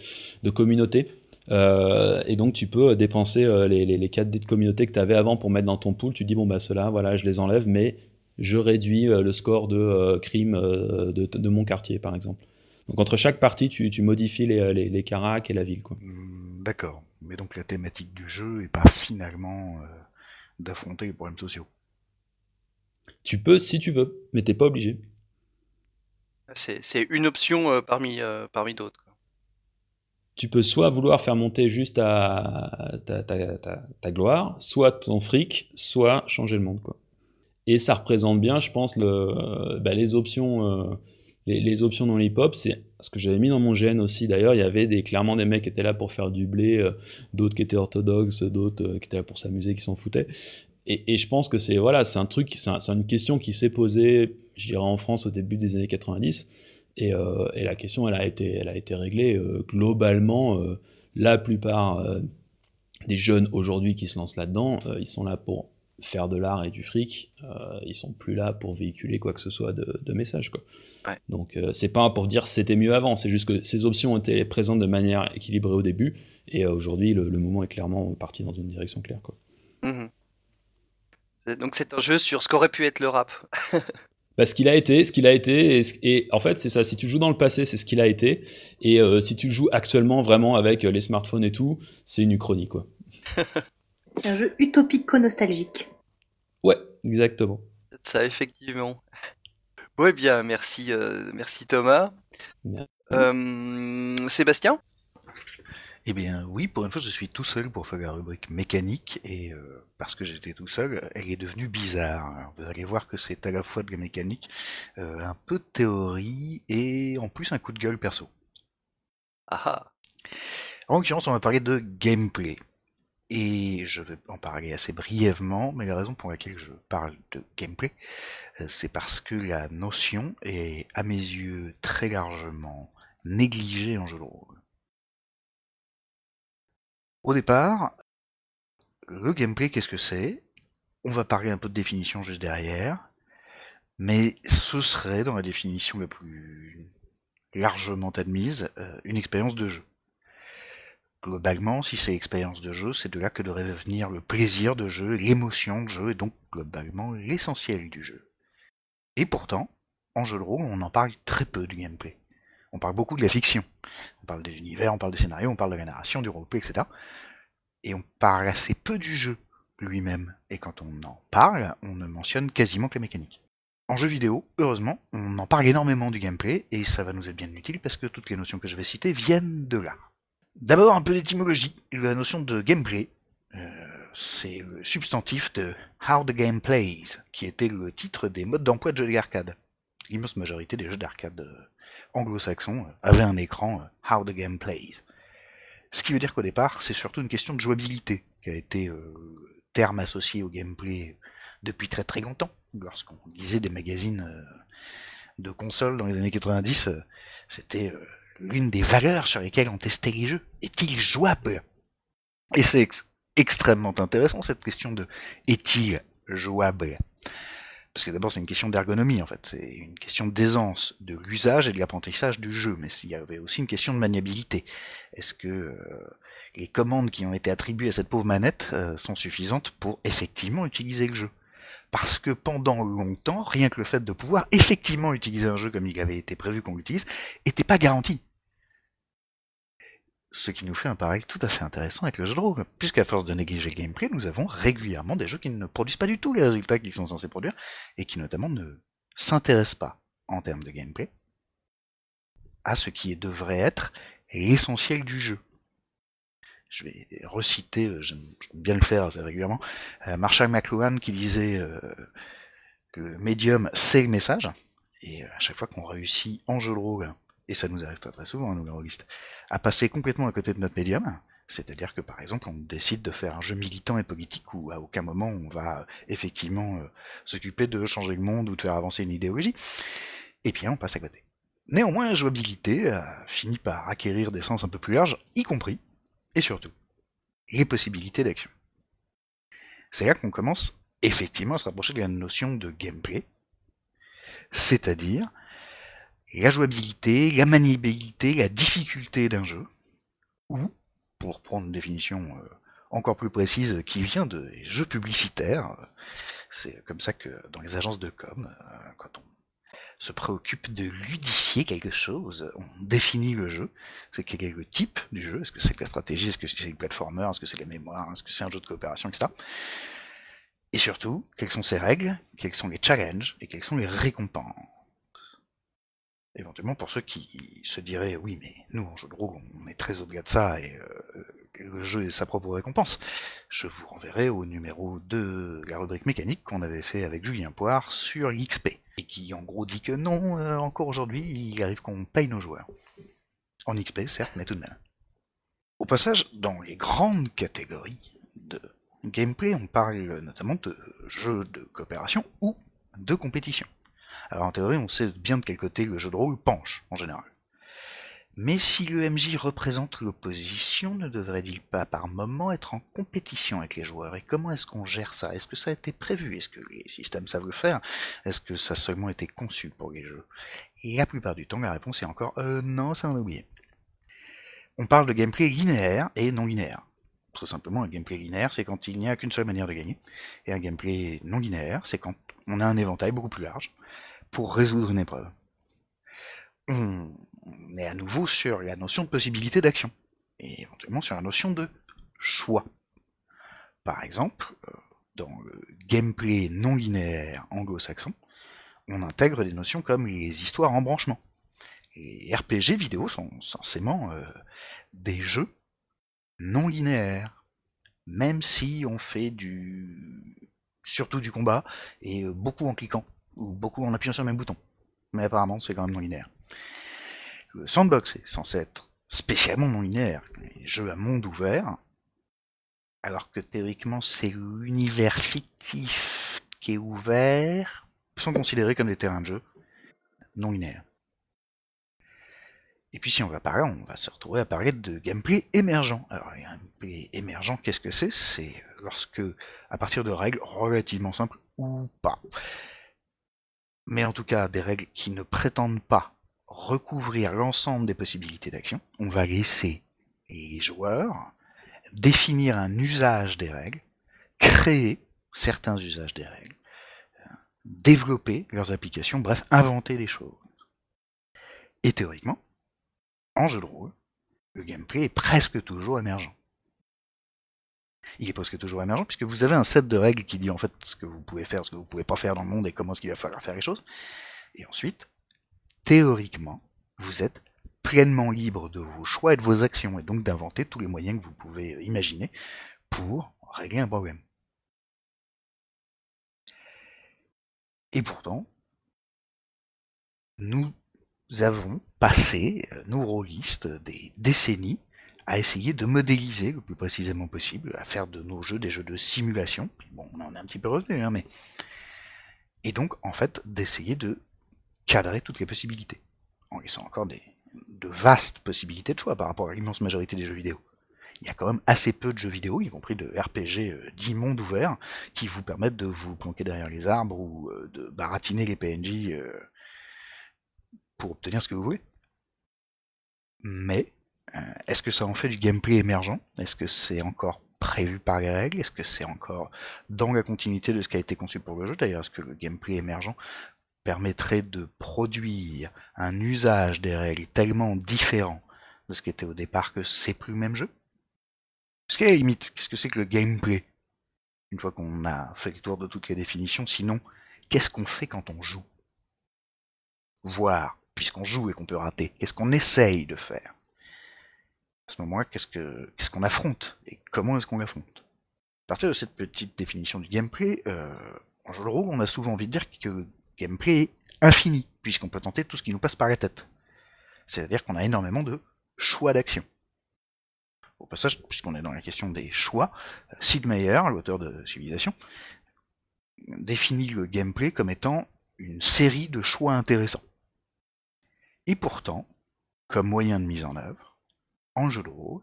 communauté. Euh, et donc, tu peux dépenser euh, les, les, 4 dés de communauté que tu avais avant pour mettre dans ton pool. Tu dis, bon, bah, ceux-là, voilà, je les enlève, mais je réduis euh, le score de crime de, mon quartier, par exemple. Donc, entre chaque partie, tu, modifies les, les, les caracs et la ville. Hmm, d'accord. Mais donc, la thématique du jeu n'est pas finalement d'affronter les problèmes sociaux. Tu peux si tu veux, mais t'es pas obligé. C'est une option euh, parmi, euh, parmi d'autres. Tu peux soit vouloir faire monter juste ta, ta, gloire, soit ton fric, soit changer le monde. Quoi. Et ça représente bien, je pense, bah, les options. Euh, les, options dans l'hip-hop, c'est ce que j'avais mis dans mon gène aussi. D'ailleurs, il y avait des, clairement des mecs qui étaient là pour faire du blé, d'autres qui étaient orthodoxes, d'autres qui étaient là pour s'amuser, qui s'en foutaient. Et, je pense que c'est voilà, un truc, c'est une question qui s'est posée, je dirais en France au début des années 90. Et, euh, et, la question, elle a été, elle a été réglée. Euh, globalement, euh, la plupart des jeunes aujourd'hui qui se lancent là-dedans, ils sont là pour faire de l'art et du fric. ils sont plus là pour véhiculer quoi que ce soit de, de message. Quoi. Ouais. Donc, c'est pas pour dire c'était mieux avant. C'est juste que ces options étaient présentes de manière équilibrée au début. Et aujourd'hui, le, le, mouvement est clairement parti dans une direction claire. Quoi. Mmh. Donc c'est un jeu sur ce qu'aurait pu être le rap. bah, ce qu'il a été, ce qu'il a été, et, et en fait c'est ça. Si tu joues dans le passé, c'est ce qu'il a été, et euh, si tu joues actuellement vraiment avec les smartphones et tout, c'est une uchronie quoi. c'est un jeu utopico-nostalgique. Ouais, exactement. Ça effectivement. Ouais bien, merci, euh, merci Thomas. Merci. Euh, Sébastien? Eh bien oui, pour une fois je suis tout seul pour faire la rubrique mécanique et euh, parce que j'étais tout seul, elle est devenue bizarre. Alors, vous allez voir que c'est à la fois de la mécanique, euh, un peu de théorie et en plus un coup de gueule perso. Ah En l'occurrence on va parler de gameplay. Et je vais en parler assez brièvement, mais la raison pour laquelle je parle de gameplay, euh, c'est parce que la notion est à mes yeux très largement négligée en jeu de rôle. Au départ, le gameplay, qu'est-ce que c'est? On va parler un peu de définition juste derrière, mais ce serait, dans la définition la plus largement admise, euh, une expérience de jeu. Globalement, si c'est expérience de jeu, c'est de là que devrait venir le plaisir de jeu, l'émotion de jeu, et donc globalement l'essentiel du jeu. Et pourtant, en jeu de rôle, on en parle très peu du gameplay. On parle beaucoup de la fiction. On parle des univers, on parle des scénarios, on parle de la narration, du roleplay, etc. Et on parle assez peu du jeu lui-même. Et quand on en parle, on ne mentionne quasiment que la mécanique. En jeu vidéo, heureusement, on en parle énormément du gameplay, et ça va nous être bien utile parce que toutes les notions que je vais citer viennent de là. D'abord, un peu d'étymologie. La notion de gameplay, euh, c'est le substantif de How the Game Plays, qui était le titre des modes d'emploi de jeux d'arcade. L'immense majorité des jeux d'arcade euh, anglo-saxons avait un écran euh, How the Game Plays. Ce qui veut dire qu'au départ, c'est surtout une question de jouabilité qui a été euh, terme associé au gameplay depuis très très longtemps. Lorsqu'on lisait des magazines euh, de consoles dans les années 90, euh, c'était euh, l'une des valeurs sur lesquelles on testait les jeux. Est-il jouable? Et c'est ex extrêmement intéressant cette question de est-il jouable? Parce que d'abord c'est une question d'ergonomie en fait, c'est une question d'aisance de l'usage et de l'apprentissage du jeu, mais il y avait aussi une question de maniabilité. Est-ce que euh, les commandes qui ont été attribuées à cette pauvre manette euh, sont suffisantes pour effectivement utiliser le jeu? Parce que pendant longtemps, rien que le fait de pouvoir effectivement utiliser un jeu comme il avait été prévu qu'on l'utilise, n'était pas garanti. Ce qui nous fait un parallèle tout à fait intéressant avec le jeu de rôle, puisqu'à force de négliger le gameplay, nous avons régulièrement des jeux qui ne produisent pas du tout les résultats qu'ils sont censés produire, et qui notamment ne s'intéressent pas, en termes de gameplay, à ce qui devrait être l'essentiel du jeu. Je vais reciter, euh, j'aime bien le faire régulièrement, euh, Marshall McLuhan qui disait euh, que le médium c'est le message, et à chaque fois qu'on réussit en jeu de rôle, et ça nous arrive très très souvent, nous les rôlistes, à passer complètement à côté de notre médium, c'est-à-dire que par exemple on décide de faire un jeu militant et politique où à aucun moment on va effectivement euh, s'occuper de changer le monde ou de faire avancer une idéologie, et bien on passe à côté. Néanmoins, la jouabilité a fini par acquérir des sens un peu plus larges, y compris, et surtout, les possibilités d'action. C'est là qu'on commence effectivement à se rapprocher de la notion de gameplay, c'est-à-dire la jouabilité, la maniabilité, la difficulté d'un jeu, ou, pour prendre une définition euh, encore plus précise qui vient de jeux publicitaires, euh, c'est comme ça que dans les agences de com, euh, quand on se préoccupe de ludifier quelque chose, on définit le jeu, c'est quel est le type du jeu, est-ce que c'est la stratégie, est-ce que c'est le platformer, est-ce que c'est la mémoire, est-ce que c'est un jeu de coopération, etc. Et surtout, quelles sont ses règles, quels sont les challenges? Et quelles sont les récompenses? Éventuellement, pour ceux qui se diraient, oui, mais nous, en jeu de rôle, on est très au-delà de ça, et euh, le jeu est sa propre récompense, je vous renverrai au numéro 2 de la rubrique mécanique qu'on avait fait avec Julien Poire sur l'XP, et qui en gros dit que non, euh, encore aujourd'hui, il arrive qu'on paye nos joueurs. En XP, certes, mais tout de même. Au passage, dans les grandes catégories de gameplay, on parle notamment de jeux de coopération ou de compétition. Alors en théorie, on sait bien de quel côté le jeu de rôle penche, en général. Mais si le MJ représente l'opposition, ne devrait-il pas par moment être en compétition avec les joueurs? Et comment est-ce qu'on gère ça? Est-ce que ça a été prévu? Est-ce que les systèmes savent le faire? Est-ce que ça a seulement été conçu pour les jeux? Et la plupart du temps, la réponse est encore euh, non, ça on a oublié. On parle de gameplay linéaire et non linéaire. Très simplement, un gameplay linéaire, c'est quand il n'y a qu'une seule manière de gagner. Et un gameplay non linéaire, c'est quand on a un éventail beaucoup plus large pour résoudre une épreuve. On est à nouveau sur la notion de possibilité d'action, et éventuellement sur la notion de choix. Par exemple, euh, dans le gameplay non linéaire anglo-saxon, on intègre des notions comme les histoires en branchement. Les RPG vidéo sont censément euh, des jeux non linéaires, même si on fait du surtout du combat et euh, beaucoup en cliquant ou beaucoup en appuyant sur le même bouton. Mais apparemment, c'est quand même non linéaire. Le sandbox est censé être spécialement non linéaire, les jeux à monde ouvert, alors que théoriquement c'est l'univers fictif qui est ouvert, sont considérés comme des terrains de jeu non linéaires. Et puis si on va parler, on va se retrouver à parler de gameplay émergent. Alors gameplay émergent, qu'est-ce que c'est? C'est lorsque, à partir de règles relativement simples ou pas, mais en tout cas des règles qui ne prétendent pas recouvrir l'ensemble des possibilités d'action, on va laisser les joueurs définir un usage des règles, créer certains usages des règles, développer leurs applications, bref, inventer les choses. Et théoriquement, en jeu de rôle, le gameplay est presque toujours émergent. Il est presque toujours émergent puisque vous avez un set de règles qui dit en fait ce que vous pouvez faire, ce que vous pouvez pas faire dans le monde et comment est-ce qu'il va falloir faire les choses. Et ensuite, théoriquement, vous êtes pleinement libre de vos choix et de vos actions et donc d'inventer tous les moyens que vous pouvez imaginer pour régler un problème. Et pourtant, nous avons passé, euh, nous rôlistes, des décennies à essayer de modéliser le plus précisément possible, à faire de nos jeux des jeux de simulation. bon, on en est un petit peu revenu, hein, mais. Et donc, en fait, d'essayer de cadrer toutes les possibilités, en laissant encore des, de vastes possibilités de choix par rapport à l'immense majorité des jeux vidéo. Il y a quand même assez peu de jeux vidéo, y compris de RPG euh, dits monde ouvert, qui vous permettent de vous planquer derrière les arbres ou euh, de baratiner les PNJ pour obtenir ce que vous voulez. Mais euh, est-ce que ça en fait du gameplay émergent? Est-ce que c'est encore prévu par les règles? Est-ce que c'est encore dans la continuité de ce qui a été conçu pour le jeu? D'ailleurs, est-ce que le gameplay émergent permettrait de produire un usage des règles tellement différent de ce qui était au départ que c'est plus le même jeu? Parce qu'à limite, qu'est-ce que c'est que le gameplay? Une fois qu'on a fait le tour de toutes les définitions, sinon, qu'est-ce qu'on fait quand on joue? Voir puisqu'on joue et qu'on peut rater Qu'est-ce qu'on essaye de faire? À ce moment-là, qu'est-ce qu'on affronte Et comment est-ce qu'on l'affronte? À partir de cette petite définition du gameplay, euh, en jeu de rôle, on a souvent envie de dire que le gameplay est infini, puisqu'on peut tenter tout ce qui nous passe par la tête. C'est-à-dire qu'on a énormément de choix d'action. Au passage, puisqu'on est dans la question des choix, Sid Meier, l'auteur de Civilisation, définit le gameplay comme étant une série de choix intéressants. Et pourtant, comme moyen de mise en œuvre, en jeu de rôle,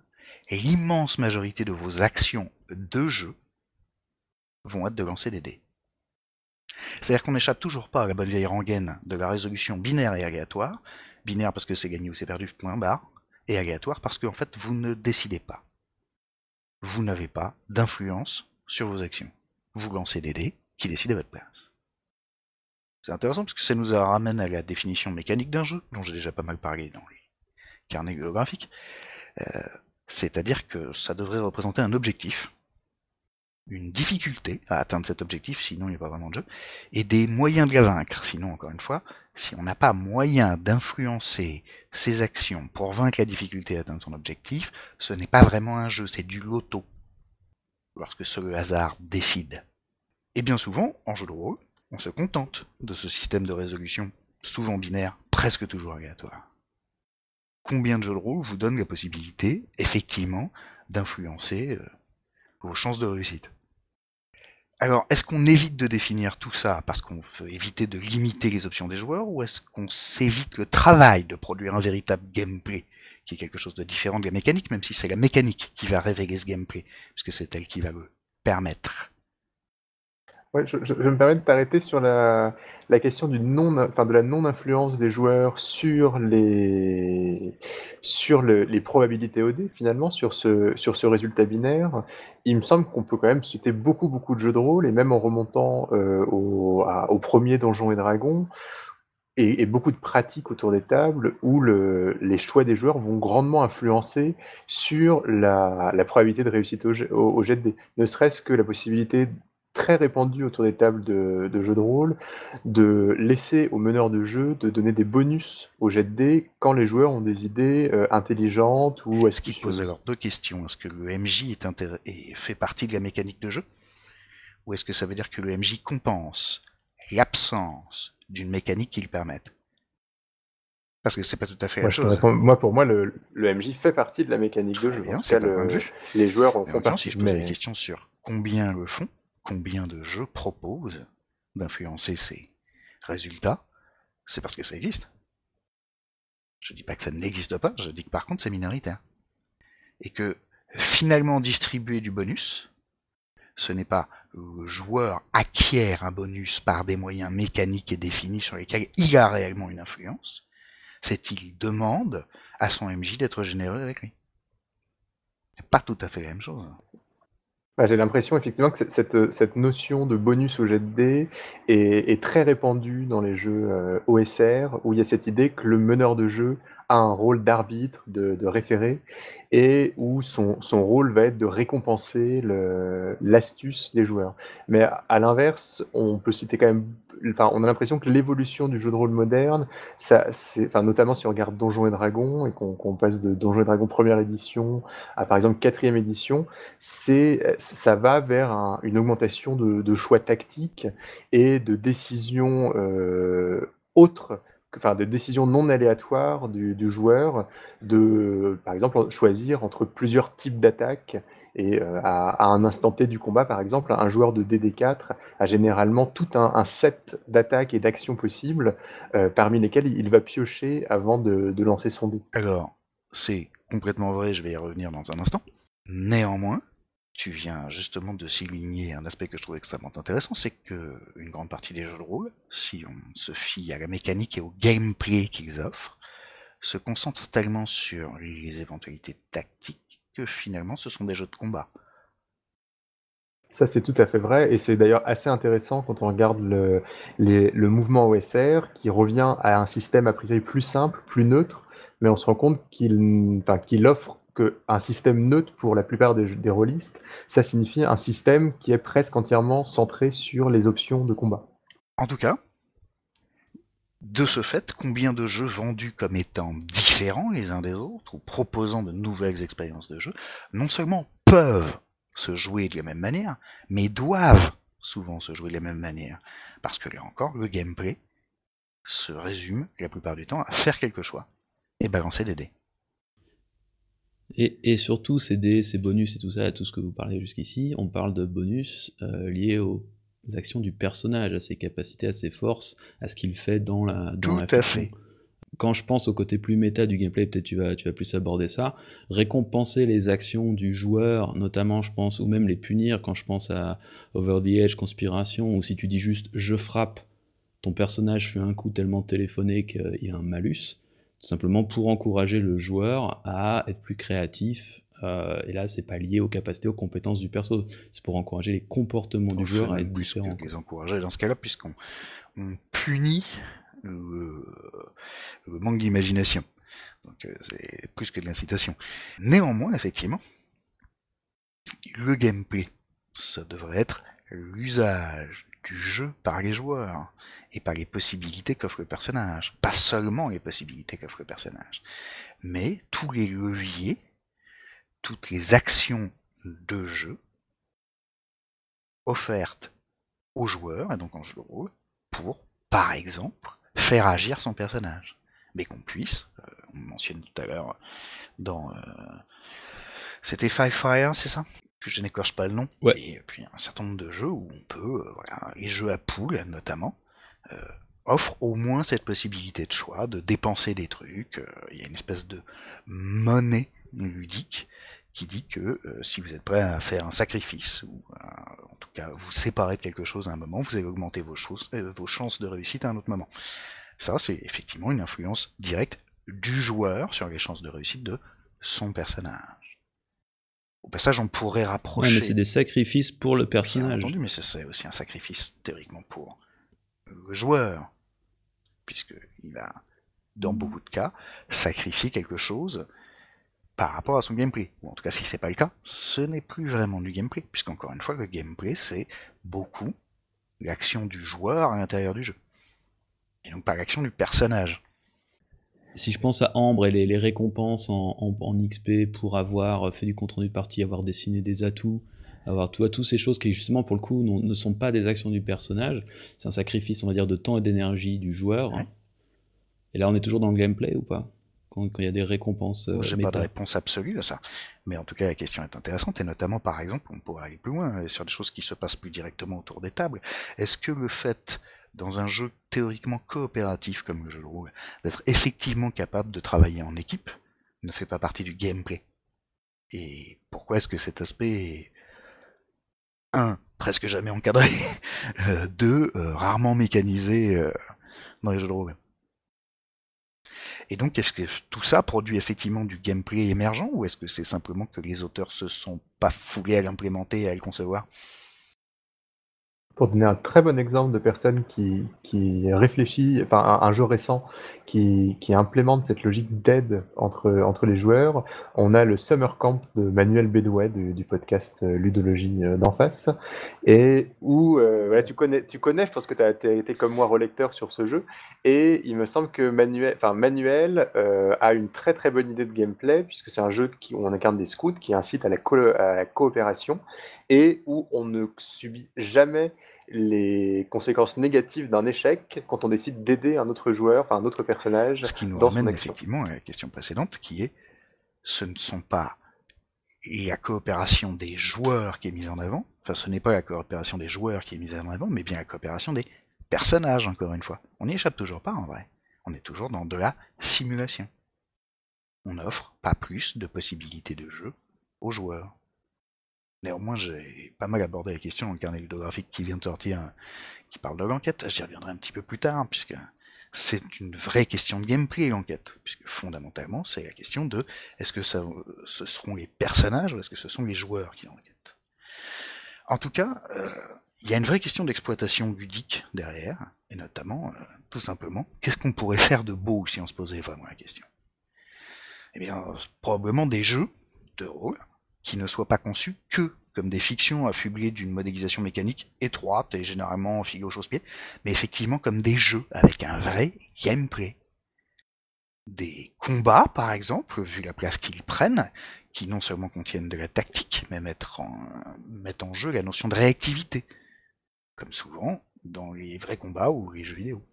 l'immense majorité de vos actions de jeu vont être de lancer des dés. C'est-à-dire qu'on n'échappe toujours pas à la bonne vieille rengaine de la résolution binaire et aléatoire, binaire parce que c'est gagné ou c'est perdu, point barre, et aléatoire parce qu'en fait vous ne décidez pas. Vous n'avez pas d'influence sur vos actions. Vous lancez des dés qui décident à votre place. C'est intéressant parce que ça nous ramène à la définition mécanique d'un jeu, dont j'ai déjà pas mal parlé dans les carnets géographiques. Euh, c'est-à-dire que ça devrait représenter un objectif, une difficulté à atteindre cet objectif, sinon il n'y a pas vraiment de jeu, et des moyens de la vaincre. Sinon, encore une fois, si on n'a pas moyen d'influencer ses actions pour vaincre la difficulté à atteindre son objectif, ce n'est pas vraiment un jeu, c'est du loto. Lorsque ce hasard décide. Et bien souvent, en jeu de rôle, on se contente de ce système de résolution, souvent binaire, presque toujours aléatoire. Combien de jeux de rôle vous donnent la possibilité, effectivement, d'influencer euh, vos chances de réussite? Alors, est-ce qu'on évite de définir tout ça parce qu'on veut éviter de limiter les options des joueurs ou est-ce qu'on s'évite le travail de produire un véritable gameplay qui est quelque chose de différent de la mécanique, même si c'est la mécanique qui va révéler ce gameplay, puisque c'est elle qui va le permettre? Je, je- me permets de t'arrêter sur la, question de la non-influence des joueurs sur les, sur le- les probabilités OD, finalement, sur ce, résultat binaire. Il me semble qu'on peut quand même citer beaucoup, beaucoup de jeux de rôle, et même en remontant euh, au, à- premier Donjons et Dragons, et, beaucoup de pratiques autour des tables où le, les choix des joueurs vont grandement influencer sur la, probabilité de réussite au- au jet de dés. Ne serait-ce que la possibilité très répandue autour des tables de, de jeux de rôle de laisser aux meneurs de jeu de donner des bonus au jet de dés quand les joueurs ont des idées euh, intelligentes ou Ce qui pose astucieuses. alors deux questions. Est-ce que le MJ est intér- et fait partie de la mécanique de jeu Ou est-ce que ça veut dire que le MJ compense l'absence d'une mécanique qui le permette? Parce que c'est pas tout à fait la Moi, te chose. réponds- moi, pour moi, le, le MJ fait partie de la mécanique de jeu. bien, En tout cas, de le- vue. les joueurs en font partie. si je pose mais- la question sur combien le font, combien de jeux proposent d'influencer ces résultats, c'est parce que ça existe. Je dis pas que ça n'existe pas, je dis que par contre c'est minoritaire. Et que finalement distribuer du bonus, ce n'est pas le joueur acquiert un bonus par des moyens mécaniques et définis sur lesquels il a réellement une influence, c'est qu'il demande à son MJ d'être généreux avec lui. C'est pas tout à fait la même chose. Bah, J'ai l'impression effectivement que cette- cette, notion de bonus au jet de dés est, est très répandue dans les jeux euh, OSR, où il y a cette idée que le meneur de jeu un rôle d'arbitre, de, de référé, et où son, son rôle va être de récompenser l'astuce des joueurs. Mais à, l'inverse, on peut citer quand même, enfin, on a l'impression que l'évolution du jeu de rôle moderne, ça, enfin, notamment si on regarde Donjons et Dragons et qu'on passe de Donjons et Dragons première édition à par exemple quatrième édition, c'est ça va vers un- une augmentation de, choix tactiques et de décisions euh, autres, enfin de décisions non aléatoires du, joueur, de par exemple choisir entre plusieurs types d'attaques. Et euh, à, un instant T du combat, par exemple, un joueur de DD4 a généralement tout un, set d'attaques et d'actions possibles, euh, parmi lesquelles il va piocher avant de, de lancer son dé. Alors, c'est complètement vrai, je vais y revenir dans un instant. Néanmoins, tu viens justement de souligner un aspect que je trouve extrêmement intéressant, c'est que une grande partie des jeux de rôle, si on se fie à la mécanique et au gameplay qu'ils offrent, se concentrent tellement sur les éventualités tactiques que finalement ce sont des jeux de combat. Ça, c'est tout à fait vrai, et c'est d'ailleurs assez intéressant quand on regarde le, le mouvement OSR qui revient à un système a priori plus simple, plus neutre, mais on se rend compte qu'il enfin, qu'il offre un système neutre pour la plupart des, des rôlistes, ça signifie un système qui est presque entièrement centré sur les options de combat. En tout cas, de ce fait, combien de jeux vendus comme étant différents les uns des autres, ou proposant de nouvelles expériences de jeu, non seulement peuvent se jouer de la même manière, mais doivent souvent se jouer de la même manière. Parce que là encore, le gameplay se résume la plupart du temps à faire quelque choix et balancer des dés. Et, et surtout, ces dés, ces bonus et tout ça, tout ce que vous parlez jusqu'ici, on parle de bonus euh, liés aux actions du personnage, à ses capacités, à ses forces, à ce qu'il fait dans la dans Tout la à fait. Quand je pense au côté plus méta du gameplay, peut-être tu vas, tu vas plus aborder ça, récompenser les actions du joueur, notamment je pense, ou même les punir quand je pense à Over the Edge, Conspiration, ou si tu dis juste je frappe, ton personnage fait un coup tellement téléphoné qu'il a un malus, tout simplement pour encourager le joueur à être plus créatif. euh, et là, c'est pas lié aux capacités, aux compétences du perso, c'est pour encourager les comportements du joueur à être plus différents. les encourager dans ce cas-là, puisqu'on on punit le, le manque d'imagination. Donc euh, c'est plus que de l'incitation. Néanmoins, effectivement, le gameplay, ça devrait être l'usage du jeu par les joueurs et par les possibilités qu'offre le personnage. Pas seulement les possibilités qu'offre le personnage, mais tous les leviers, toutes les actions de jeu offertes aux joueurs, et donc en jeu de rôle, pour, par exemple, faire agir son personnage. Mais qu'on puisse, euh, on mentionne tout à l'heure dans... euh, C'était Five Fire, c'est ça? Que je n'écorche pas le nom, Ouais. et puis un certain nombre de jeux où on peut, euh, voilà, les jeux à poules notamment, euh, offrent au moins cette possibilité de choix, de dépenser des trucs. euh, Il y a une espèce de monnaie ludique qui dit que euh, si vous êtes prêt à faire un sacrifice, ou à- en tout cas vous séparer de quelque chose à un moment, vous allez augmenter vos, choses, euh, vos chances de réussite à un autre moment. Ça, c'est effectivement une influence directe du joueur sur les chances de réussite de son personnage. Au passage, on pourrait Ouais, rapprocher. mais c'est des sacrifices pour le Bien personnage. entendu, mais ce serait aussi un sacrifice théoriquement pour le joueur, puisque il a, dans beaucoup de cas, sacrifié quelque chose par rapport à son gameplay. Ou en tout cas, si c'est pas le cas, ce n'est plus vraiment du gameplay, puisqu'encore une fois, le gameplay, c'est beaucoup l'action du joueur à l'intérieur du jeu. Et donc pas l'action du personnage. Si je pense à Ambre et les, les récompenses en, en- en XP pour avoir fait du compte-rendu de partie, avoir dessiné des atouts, avoir tout, toutes ces choses qui, justement, pour le coup, ne sont pas des actions du personnage, c'est un sacrifice, on va dire, de temps et d'énergie du joueur. Ouais. Et là, on est toujours dans le gameplay ou pas? Quand, il y a des récompenses euh, J'ai pas de réponse absolue à ça. Mais en tout cas, la question est intéressante, et notamment, par exemple, on pourrait aller plus loin, euh, sur des choses qui se passent plus directement autour des tables. Est-ce que le fait, dans un jeu théoriquement coopératif comme le jeu de rôle, d'être effectivement capable de travailler en équipe, ne fait pas partie du gameplay? Et pourquoi est-ce que cet aspect est, un, presque jamais encadré, euh, deux, euh, rarement mécanisé euh, dans les jeux de rôle. Et donc, est-ce que tout ça produit effectivement du gameplay émergent ou est-ce que c'est simplement que les auteurs se sont pas foulés à l'implémenter et à le concevoir? Pour donner un très bon exemple de personne qui, qui réfléchit, enfin un, jeu récent qui, qui implémente cette logique d'aide entre, entre les joueurs, on a le Summer Camp de Manuel Bédouet du, podcast euh, Ludologie euh, d'en face, et où euh, voilà, tu, connais, tu connais, je pense que tu as, été comme moi relecteur sur ce jeu, et il me semble que Manuel, enfin, Manuel euh, a une très très bonne idée de gameplay, puisque c'est un jeu qui, où on incarne des scouts qui incite à la, à la coopération, et où on ne subit jamais les conséquences négatives d'un échec quand on décide d'aider un autre joueur, enfin un autre personnage. Ce qui nous dans ramène effectivement à la question précédente qui est ce ne sont pas la coopération des joueurs qui est mise en avant, enfin ce n'est pas la coopération des joueurs qui est mise en avant, mais bien la coopération des personnages, encore une fois. On n'y échappe toujours pas en vrai. On est toujours dans de la simulation. On n'offre pas plus de possibilités de jeu aux joueurs. Néanmoins, j'ai pas mal abordé la question dans le carnet ludographique qui vient de sortir, euh, qui parle de l'enquête. J'y reviendrai un petit peu plus tard, puisque c'est une vraie question de gameplay, l'enquête. Puisque fondamentalement, c'est la question de est-ce que ce seront les personnages ou est-ce que ce sont les joueurs qui enquêtent En tout cas, euh, il y a une vraie question d'exploitation ludique derrière, et notamment, euh, tout simplement, qu'est-ce qu'on pourrait faire de beau si on se posait vraiment la question? Eh bien, probablement des jeux de rôle qui ne soient pas conçus que comme des fictions affublées d'une modélisation mécanique étroite et généralement filée aux chausse-pieds, mais effectivement comme des jeux avec un vrai gameplay. Des combats, par exemple, vu la place qu'ils prennent, qui non seulement contiennent de la tactique, mais mettent en, mettent en jeu la notion de réactivité, comme souvent dans les vrais combats ou les jeux vidéo.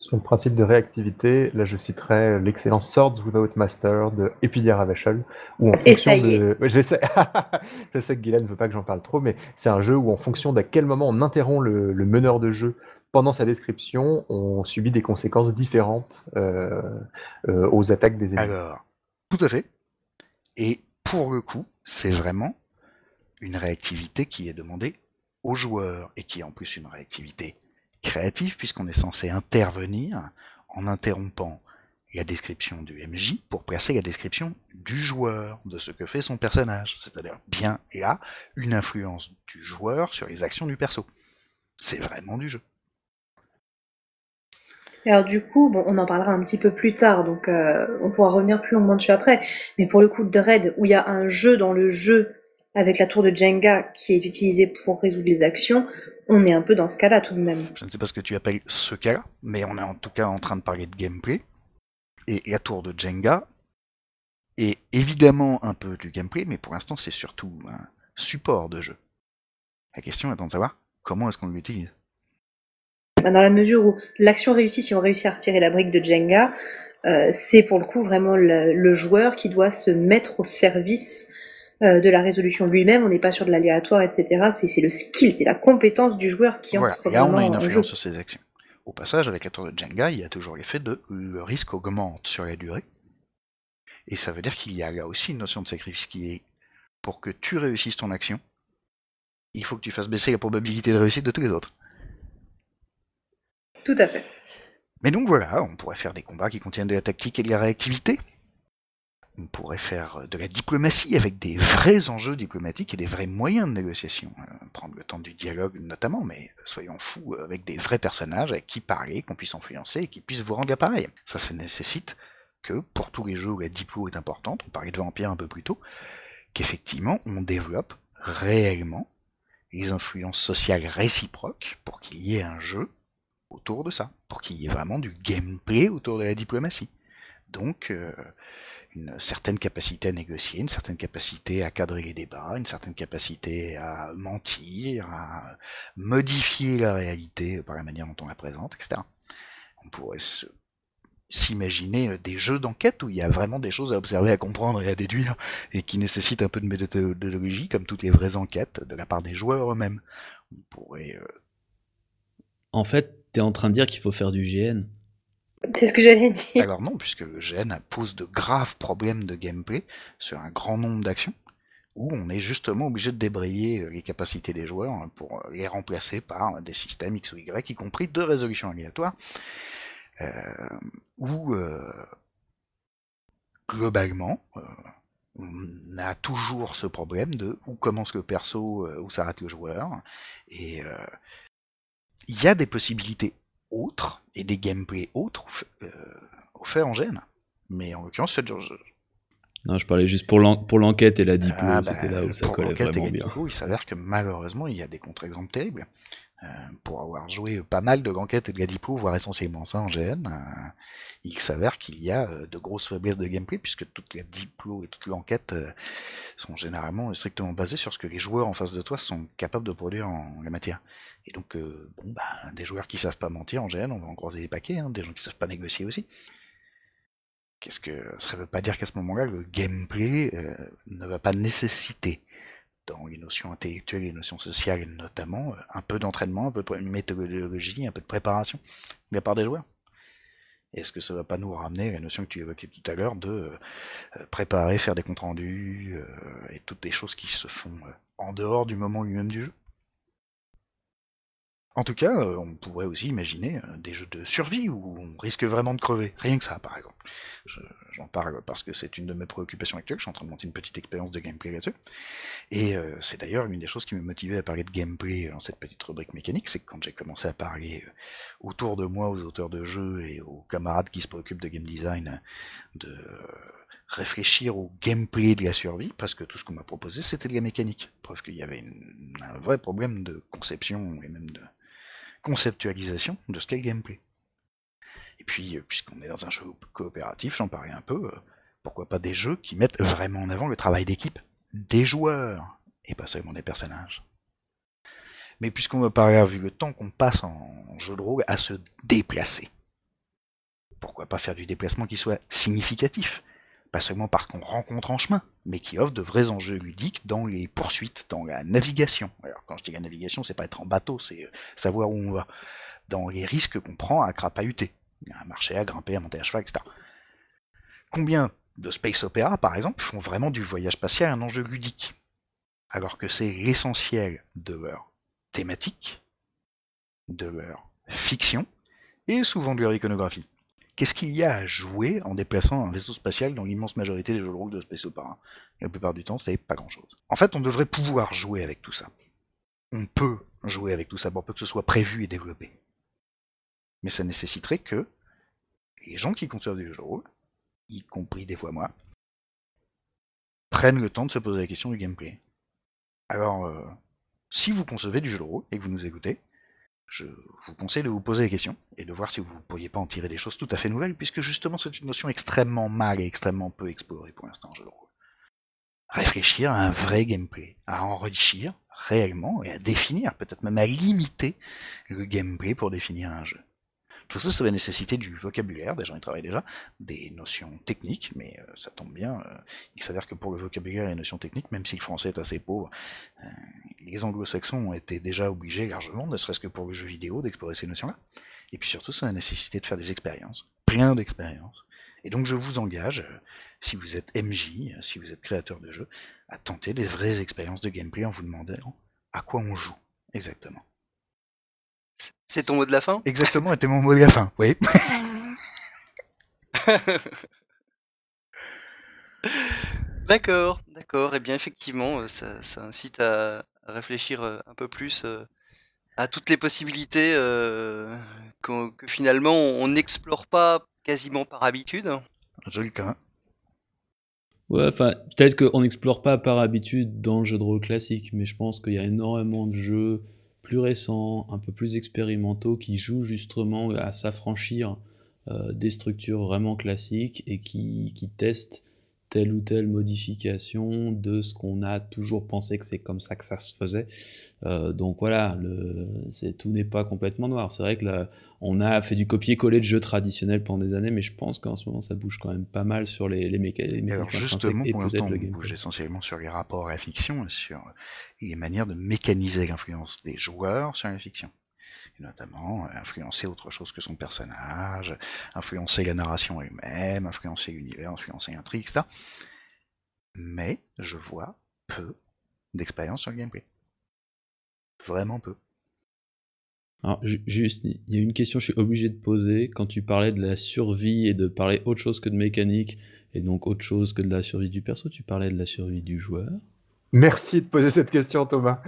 Sur le principe de réactivité, là je citerai l'excellent Swords Without Master de Epidia Ravachol, où en fonction Essayez. de... Je sais que Guylaine ne veut pas que j'en parle trop, mais c'est un jeu où en fonction d'à quel moment on interrompt le, le meneur de jeu pendant sa description, on subit des conséquences différentes euh, euh, aux attaques des ennemis. Alors, tout à fait. Et pour le coup, c'est vraiment une réactivité qui est demandée aux joueurs et qui est en plus une réactivité créative puisqu'on est censé intervenir en interrompant la description du MJ pour placer la description du joueur, de ce que fait son personnage. C'est-à-dire bien là une influence du joueur sur les actions du perso. C'est vraiment du jeu. Alors du coup, bon, on en parlera un petit peu plus tard, donc euh, on pourra revenir plus longuement dessus après. Mais pour le coup, Dread, où il y a un jeu dans le jeu avec la tour de Jenga qui est utilisée pour résoudre les actions, on est un peu dans ce cas-là tout de même. Je ne sais pas ce que tu appelles ce cas-là, mais on est en tout cas en train de parler de gameplay. Et la tour de Jenga est évidemment un peu du gameplay, mais pour l'instant c'est surtout un support de jeu. La question étant de savoir comment est-ce qu'on l'utilise. Bah, Dans la mesure où l'action réussit, si on réussit à retirer la brique de Jenga, euh, c'est pour le coup vraiment le, le joueur qui doit se mettre au service euh, de la résolution lui-même, on n'est pas sur de l'aléatoire, etc. C'est le skill, c'est la compétence du joueur qui Voilà, entre et là on a une en influence sur ses actions. Au passage, avec la tour de Jenga, il y a toujours l'effet de le risque augmente sur la durée. Et ça veut dire qu'il y a là aussi une notion de sacrifice qui est pour que tu réussisses ton action, il faut que tu fasses baisser la probabilité de réussite de tous les autres. Tout à fait. Mais donc voilà, on pourrait faire des combats qui contiennent de la tactique et de la réactivité. On pourrait faire de la diplomatie avec des vrais enjeux diplomatiques et des vrais moyens de négociation. Euh, prendre le temps du dialogue notamment, mais soyons fous, avec des vrais personnages avec qui parler, qu'on puisse influencer et qui puissent vous rendre l'appareil. Ça, ça nécessite que, pour tous les jeux où la diplo est importante, on parlait de Vampire un peu plus tôt, qu'effectivement on développe réellement les influences sociales réciproques pour qu'il y ait un jeu autour de ça, pour qu'il y ait vraiment du gameplay autour de la diplomatie. Donc, euh, une certaine capacité à négocier, une certaine capacité à cadrer les débats, une certaine capacité à mentir, à modifier la réalité par la manière dont on la présente, etc. On pourrait s'imaginer euh, des jeux d'enquête où il y a vraiment des choses à observer, à comprendre et à déduire, et qui nécessitent un peu de méthodologie, comme toutes les vraies enquêtes, de la part des joueurs eux-mêmes. On pourrait euh, En fait, t'es en train de dire qu'il faut faire du GN. C'est ce que j'allais dire. Alors non, puisque GN pose de graves problèmes de gameplay sur un grand nombre d'actions, où on est justement obligé de débrayer euh, les capacités des joueurs hein, pour les remplacer par des systèmes X ou Y, y compris de résolution aléatoire, euh, où euh, globalement, on a toujours ce problème de où commence le perso, où s'arrête le joueur, et il y a des possibilités autres et des gameplays autres euh, offerts en gêne. Mais en l'occurrence, ce genre- Non, je parlais juste pour l'en- pour l'enquête et la diplo, Ah, bah, c'était là où ça collait vraiment bien. il s'avère que malheureusement, il y a des contre-exemples terribles. Euh, pour avoir joué pas mal de l'enquête et de la diplo, voire essentiellement ça en GN, euh, il s'avère qu'il y a euh, de grosses faiblesses de gameplay, puisque toute la diplo et toute l'enquête sont généralement strictement basées sur ce que les joueurs en face de toi sont capables de produire en la matière. Et donc, bon, bah, des joueurs qui savent pas mentir en GN, on va en croiser des paquets, hein, des gens qui savent pas négocier aussi. Qu'est-ce que ça veut pas dire qu'à ce moment-là, le gameplay ne va pas nécessiter, dans les notions intellectuelles les notions sociales notamment, euh, un peu d'entraînement, un peu de méthodologie, un peu de préparation de la part des joueurs. Est-ce que ça va pas nous ramener à la notion que tu évoquais tout à l'heure de euh, préparer, faire des comptes rendus euh, et toutes les choses qui se font euh, en dehors du moment lui-même du jeu? En tout cas, euh, on pourrait aussi imaginer euh, des jeux de survie où on risque vraiment de crever. Rien que ça, par exemple. Je- J'en parle parce que c'est une de mes préoccupations actuelles. Je suis en train de monter une petite expérience de gameplay là-dessus. Et euh, c'est d'ailleurs une des choses qui me motivait à parler de gameplay dans cette petite rubrique mécanique, c'est que quand j'ai commencé à parler autour de moi aux auteurs de jeux et aux camarades qui se préoccupent de game design, de réfléchir au gameplay de la survie, parce que tout ce qu'on m'a proposé c'était de la mécanique. Preuve qu'il y avait un vrai problème de conception et même de conceptualisation de ce qu'est le gameplay. Et puis, euh, puisqu'on est dans un jeu coopératif, j'en parlais un peu, euh, pourquoi pas des jeux qui mettent vraiment en avant le travail d'équipe des joueurs, et pas seulement des personnages. Mais puisqu'on va parler, vu le temps qu'on passe en jeu de rôle, à se déplacer, pourquoi pas faire du déplacement qui soit significatif Pas seulement parce qu'on rencontre en chemin, mais qui offre de vrais enjeux ludiques dans les poursuites, dans la navigation. Alors quand je dis la navigation, c'est pas être en bateau, c'est euh, savoir où on va. Dans les risques qu'on prend à crapahuter, à marcher, à grimper, à monter à cheval, etc. Combien de space opéra, par exemple, font vraiment du voyage spatial un enjeu ludique? Alors que c'est l'essentiel de leur thématique, de leur fiction, et souvent de leur iconographie. Qu'est-ce qu'il y a à jouer en déplaçant un vaisseau spatial dans l'immense majorité des jeux de rôle de Space Opera? La plupart du temps, c'est pas grand-chose. En fait, on devrait pouvoir jouer avec tout ça. On peut jouer avec tout ça pour peu que ce soit prévu et développé. Mais ça nécessiterait que les gens qui conçoivent des jeux de rôle, y compris des fois moi, prennent le temps de se poser la question du gameplay. Alors, euh, si vous concevez du jeu de rôle et que vous nous écoutez, je vous conseille de vous poser la question et de voir si vous ne pourriez pas en tirer des choses tout à fait nouvelles, puisque justement c'est une notion extrêmement mal et extrêmement peu explorée pour l'instant en jeu de rôle. Réfléchir à un vrai gameplay, à enrichir réellement et à définir, peut-être même à limiter le gameplay pour définir un jeu. Tout ça, ça va nécessiter du vocabulaire, des gens y travaillent déjà, des notions techniques, mais euh, ça tombe bien. euh, il s'avère que pour le vocabulaire et les notions techniques, même si le français est assez pauvre, euh, les anglo-saxons ont été déjà obligés largement, ne serait-ce que pour le jeu vidéo, d'explorer ces notions-là. Et puis surtout, ça va nécessiter de faire des expériences, plein d'expériences. Et donc je vous engage, si vous êtes MJ, si vous êtes créateur de jeux, à tenter des vraies expériences de gameplay en vous demandant à quoi on joue exactement. C'est ton mot de la fin? Exactement, était mon mot de la fin, oui. D'accord, d'accord. Et bien effectivement, euh, ça, ça incite à réfléchir euh, un peu plus euh, à toutes les possibilités euh, que finalement on n'explore pas quasiment par habitude. Je le crains. Ouais, enfin, peut-être qu'on n'explore pas par habitude dans le jeu de rôle classique, mais je pense qu'il y a énormément de jeux plus récents, un peu plus expérimentaux, qui jouent justement à s'affranchir euh, des structures vraiment classiques et qui, qui testent telle ou telle modification de ce qu'on a toujours pensé que c'est comme ça que ça se faisait. Euh, donc voilà, le, tout n'est pas complètement noir. C'est vrai que là, on a fait du copier-coller de jeux traditionnels pendant des années, mais je pense qu'en ce moment ça bouge quand même pas mal sur les, les, méca- les Et alors mécaniques justement, pour l'instant, on bouge essentiellement sur les rapports à la fiction et sur les manières de mécaniser l'influence des joueurs sur la fiction. Notamment euh, influencer autre chose que son personnage, influencer la narration elle-même, influencer l'univers, influencer l'intrigue, etc. Mais je vois peu d'expérience sur le gameplay. Vraiment peu. Alors, ju- juste, il y a une question que je suis obligé de poser. Quand tu parlais de la survie et de parler autre chose que de mécanique, et donc autre chose que de la survie du perso, tu parlais de la survie du joueur? Merci de poser cette question, Thomas.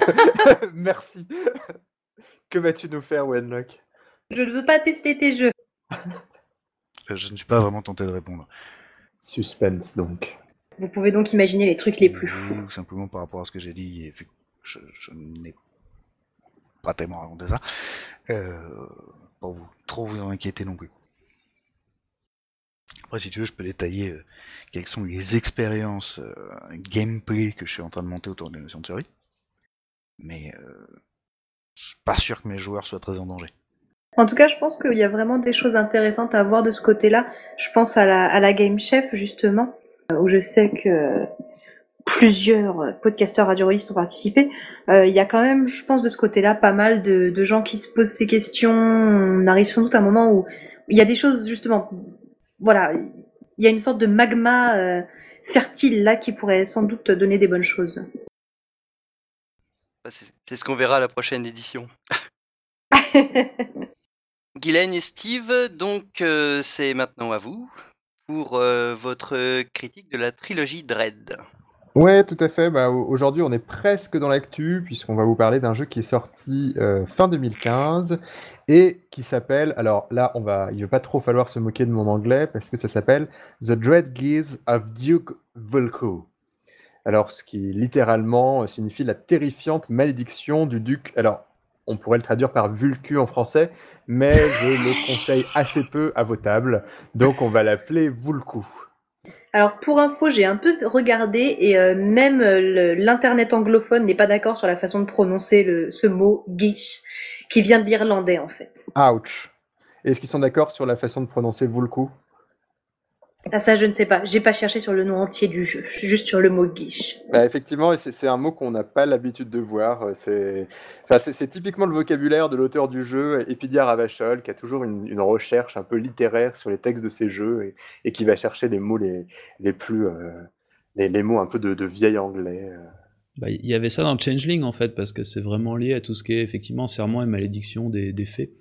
Merci. Que vas-tu nous faire, Wenlock? Je ne veux pas tester tes jeux. Euh, Je ne suis pas vraiment tenté de répondre. Suspense, donc. Vous pouvez donc imaginer les trucs les plus fous. Ou simplement par rapport à ce que j'ai dit, et vu que je, je n'ai pas tellement raconté ça, euh, pour vous trop vous en inquiéter non plus. Après, si tu veux, je peux détailler euh, quelles sont les expériences euh, gameplay que je suis en train de monter autour des notions de survie. Mais euh, je suis pas sûr que mes joueurs soient très en danger. En tout cas, je pense qu'il y a vraiment des choses intéressantes à voir de ce côté-là. Je pense à la, Game Chef, justement, euh, où je sais que plusieurs podcasteurs radioistes ont participé. Euh, Il y a quand même, je pense, de ce côté-là, pas mal de, de gens qui se posent ces questions. On arrive sans doute à un moment où il y a des choses, justement, voilà, il y a une sorte de magma euh, fertile là qui pourrait sans doute donner des bonnes choses. Bah, C'est ce qu'on verra à la prochaine édition. Guylaine et Steve, donc euh, c'est maintenant à vous pour euh, votre critique de la trilogie Dread. Ouais, tout à fait. Bah, au- aujourd'hui, on est presque dans l'actu, puisqu'on va vous parler d'un jeu qui est sorti euh, fin 2015 et qui s'appelle. Alors là, on va, il ne va pas trop falloir se moquer de mon anglais parce que ça s'appelle The Dread Gaze of Duke Vulko. Alors, ce qui littéralement euh, signifie la terrifiante malédiction du duc. Alors, on pourrait le traduire par Vulcu en français, mais je le conseille assez peu à vos tables, donc on va l'appeler Vulku. Alors pour info, j'ai un peu regardé et euh, même euh, l'internet anglophone n'est pas d'accord sur la façon de prononcer le, ce mot geese, qui vient de l'irlandais en fait. Ouch. Est-ce qu'ils sont d'accord sur la façon de prononcer Vulku Ah ça je ne sais pas, j'ai pas cherché sur le nom entier du jeu, juste sur le mot geese. Bah, effectivement, c'est un mot qu'on n'a pas l'habitude de voir. euh, C'est enfin, typiquement le vocabulaire de l'auteur du jeu, Epidia Ravachol, qui a toujours une, une recherche un peu littéraire sur les textes de ses jeux et, et qui va chercher les mots les, les plus. euh, les, les mots un peu de, de vieil anglais. euh. Bah, Il y avait ça dans Changeling en fait, parce que c'est vraiment lié à tout ce qui est effectivement serment et malédiction des, des fées.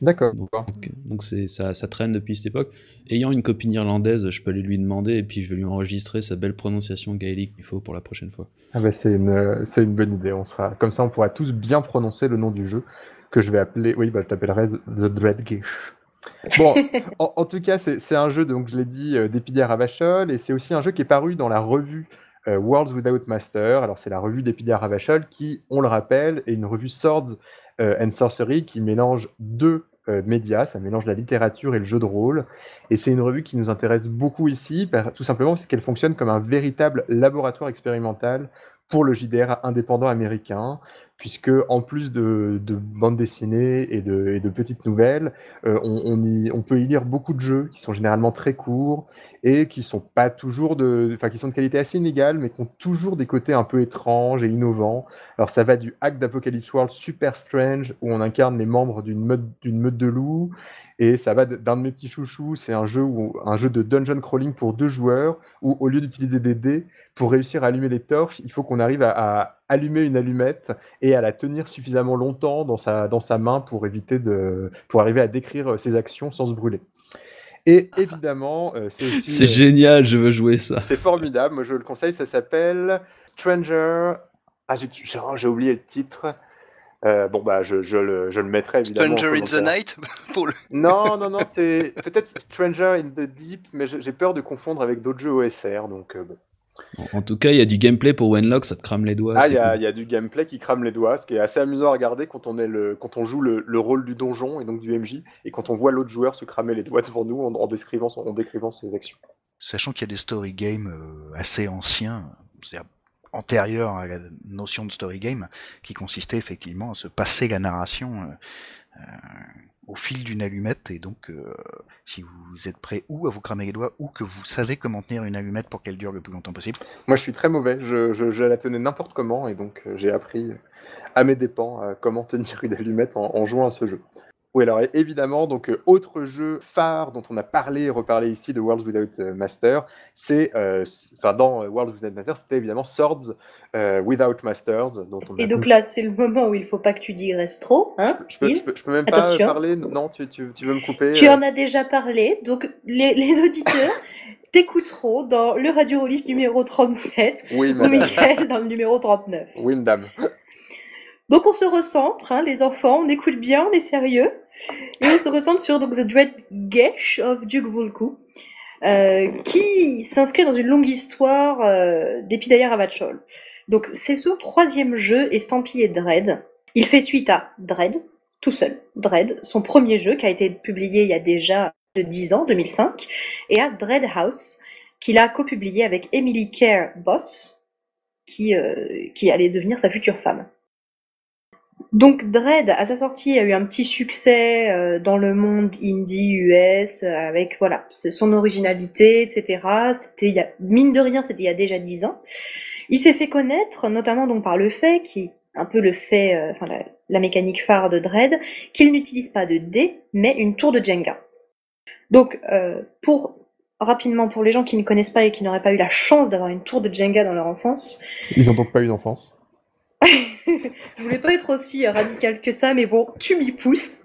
D'accord. Donc, c'est, ça, ça traîne depuis cette époque. Ayant une copine irlandaise, je peux aller lui demander et puis je vais lui enregistrer sa belle prononciation gaélique qu'il faut pour la prochaine fois. Ah bah, c'est une, c'est une bonne idée. On sera, comme ça, on pourra tous bien prononcer le nom du jeu que je vais appeler. Oui, bah, je l'appellerai The Dread Gish. Bon, en, en tout cas, c'est un jeu, donc je l'ai dit, euh, d'Epidia Ravachol, et c'est aussi un jeu qui est paru dans la revue euh, Worlds Without Master. Alors, c'est la revue d'Epidia Ravachol qui, on le rappelle, est une revue Swords and Sorcery qui mélange deux euh, médias, ça mélange la littérature et le jeu de rôle. Et c'est une revue qui nous intéresse beaucoup ici, par- tout simplement parce qu'elle fonctionne comme un véritable laboratoire expérimental pour le JDR indépendant américain, puisque en plus de, de bandes dessinées et de, et de petites nouvelles, euh, on, peut y lire beaucoup de jeux qui sont généralement très courts et qui sont pas toujours de, enfin qui sont de qualité assez inégale, mais qui ont toujours des côtés un peu étranges et innovants. Alors ça va du hack d'Apocalypse World super strange où on incarne les membres d'une meute, de loups, et ça va d'un de mes petits chouchous, c'est un jeu où, un jeu de dungeon crawling pour deux joueurs où au lieu d'utiliser des dés pour réussir à allumer les torches, il faut qu'on arrive à allumer une allumette et à la tenir suffisamment longtemps dans sa, dans sa main pour éviter de, pour arriver à décrire euh, ses actions sans se brûler. Et évidemment, euh, c'est aussi. C'est euh, génial, je veux jouer ça. c'est formidable, moi je le conseille, ça s'appelle Stranger. Ah zut, j'ai oublié le titre. Euh, bon bah je, je le, je le mettrai évidemment. en Stranger in the. Night pour le... Non, non, non, c'est peut-être Stranger in the Deep, mais j'ai j'ai peur de confondre avec d'autres jeux OSR, donc euh, bon. En, en tout cas, il y a du gameplay pour Wenlock, ça te crame les doigts. Ah, il y, a- cool. il y a du gameplay qui crame les doigts, ce qui est assez amusant à regarder quand on, est le, quand on joue le, le rôle du donjon et donc du MJ, et quand on voit l'autre joueur se cramer les doigts devant nous en, en décrivant, en décrivant ses actions. Sachant qu'il y a des story games euh, assez anciens, c'est-à-dire antérieurs à la notion de story game, qui consistaient effectivement à se passer la narration euh, euh, au fil d'une allumette, et donc euh, si vous êtes prêt ou à vous cramer les doigts, ou que vous savez comment tenir une allumette pour qu'elle dure le plus longtemps possible, Moi, je suis très mauvais, je, la tenais n'importe comment, et donc euh, j'ai appris à mes dépens comment tenir une allumette en jouant à ce jeu. Oui, alors évidemment, donc euh, autre jeu phare dont on a parlé et reparlé ici de Worlds Without euh, Master, c'est, euh, enfin dans Worlds Without Master, c'était évidemment Swords euh, Without Masters, dont on a Et donc là, c'est le moment où il faut pas que tu digresses trop, hein, Je peux, je peux- je peux même pas Attention. parler Non, tu, tu, tu veux me couper Tu en as déjà parlé, donc les, les auditeurs t'écouteront dans le Radio Rollist numéro 37 Oui, ou madame. Michael dans le numéro 39. Oui, madame. Donc on se recentre, hein, les enfants, on écoute bien, on est sérieux, et on se recentre sur donc, The Dread Gesh of Duke Volku, euh, qui s'inscrit dans une longue histoire euh, d'Epidaya Ravachol. Donc c'est son troisième jeu estampillé Dread. Il fait suite à Dread, tout seul, Dread, son premier jeu qui a été publié il y a déjà de 10 ans, 2005, et à Dread House, qu'il a copublié avec Emily Kerr Boss, qui, euh, qui allait devenir sa future femme. Donc Dread, à sa sortie, a eu un petit succès euh, dans le monde indie US, euh, avec voilà son originalité, etc. C'était il y a- mine de rien, c'était il y a déjà dix ans. Il s'est fait connaître, notamment donc par le fait, qui est un peu le fait, euh, enfin la, la mécanique phare de Dread, qu'il n'utilise pas de dés, mais une tour de Jenga. Donc pour rapidement pour les gens qui ne connaissent pas et qui n'auraient pas eu la chance d'avoir une tour de Jenga dans leur enfance, Ils ont donc pas eu d'enfance. je voulais pas être aussi radical que ça, mais bon, tu m'y pousses.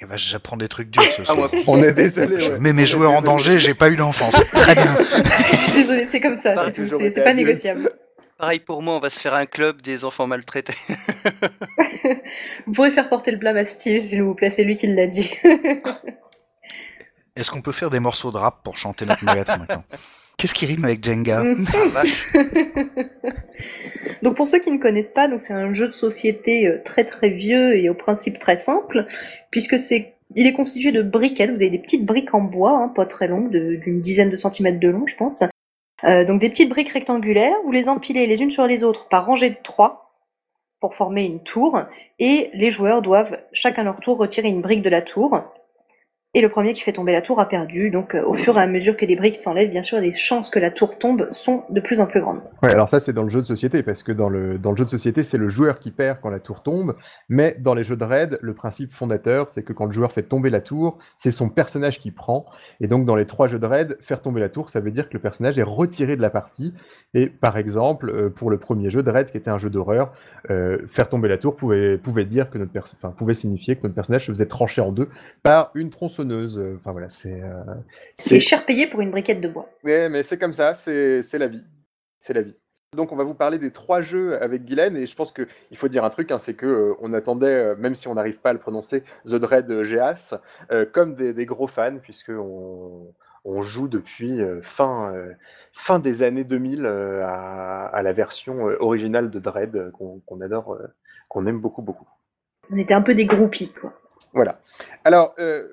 eh ben, j'apprends des trucs durs ce Ah, soir. moi, On est désolé. Je ouais. mets mes On joueurs en désolé. danger, j'ai pas eu d'enfance. Très bien. Je suis désolée, c'est comme ça, Bah, c'est tout, c'est pas négociable. pareil pour moi, on va se faire un club des enfants maltraités. Vous pourrez faire porter le blâme à Steve, s'il vous plaît, c'est lui qui l'a dit. Est-ce qu'on peut faire des morceaux de rap pour chanter notre mal-être maintenant? Qu'est-ce qui rime avec Jenga Mm. Donc pour ceux qui ne connaissent pas, donc c'est un jeu de société euh, très très vieux et au principe très simple, puisque c'est il est constitué de briquettes. Vous avez des petites briques en bois, hein, pas très longues, d'une dizaine de centimètres de long, je pense. Euh, donc des petites briques rectangulaires. Vous les empilez les unes sur les autres par rangée de trois pour former une tour, et les joueurs doivent chacun leur tour retirer une brique de la tour. Et le premier qui fait tomber la tour a perdu. Donc euh, au fur et à mesure que les briques s'enlèvent, bien sûr, les chances que la tour tombe sont de plus en plus grandes. Ouais, alors ça c'est dans le jeu de société, parce que dans le, dans le jeu de société, c'est le joueur qui perd quand la tour tombe, mais dans les jeux de raid, le principe fondateur, c'est que quand le joueur fait tomber la tour, c'est son personnage qui prend, et donc dans les trois jeux de raid, faire tomber la tour, ça veut dire que le personnage est retiré de la partie, et par exemple, euh, pour le premier jeu de raid, qui était un jeu d'horreur, euh, faire tomber la tour pouvait, pouvait dire que notre pouvait signifier que notre personnage se faisait trancher en deux par une tronçonneuse, Euh, enfin voilà, c'est... euh, C'est cher payé pour une briquette de bois. Ouais, mais c'est comme ça, c'est c'est la vie. C'est la vie. Donc on va vous parler des trois jeux avec Guylaine et je pense qu'il faut dire un truc, hein, c'est que euh, on attendait, euh, même si on n'arrive pas à le prononcer, The Dread Geas, euh, comme des, des gros fans puisque on, on joue depuis euh, fin, euh, fin des années 2000 euh, à, à la version euh, originale de Dread euh, qu'on adore, euh, qu'on aime beaucoup beaucoup. On était un peu des groupies, quoi. Voilà. Alors, euh,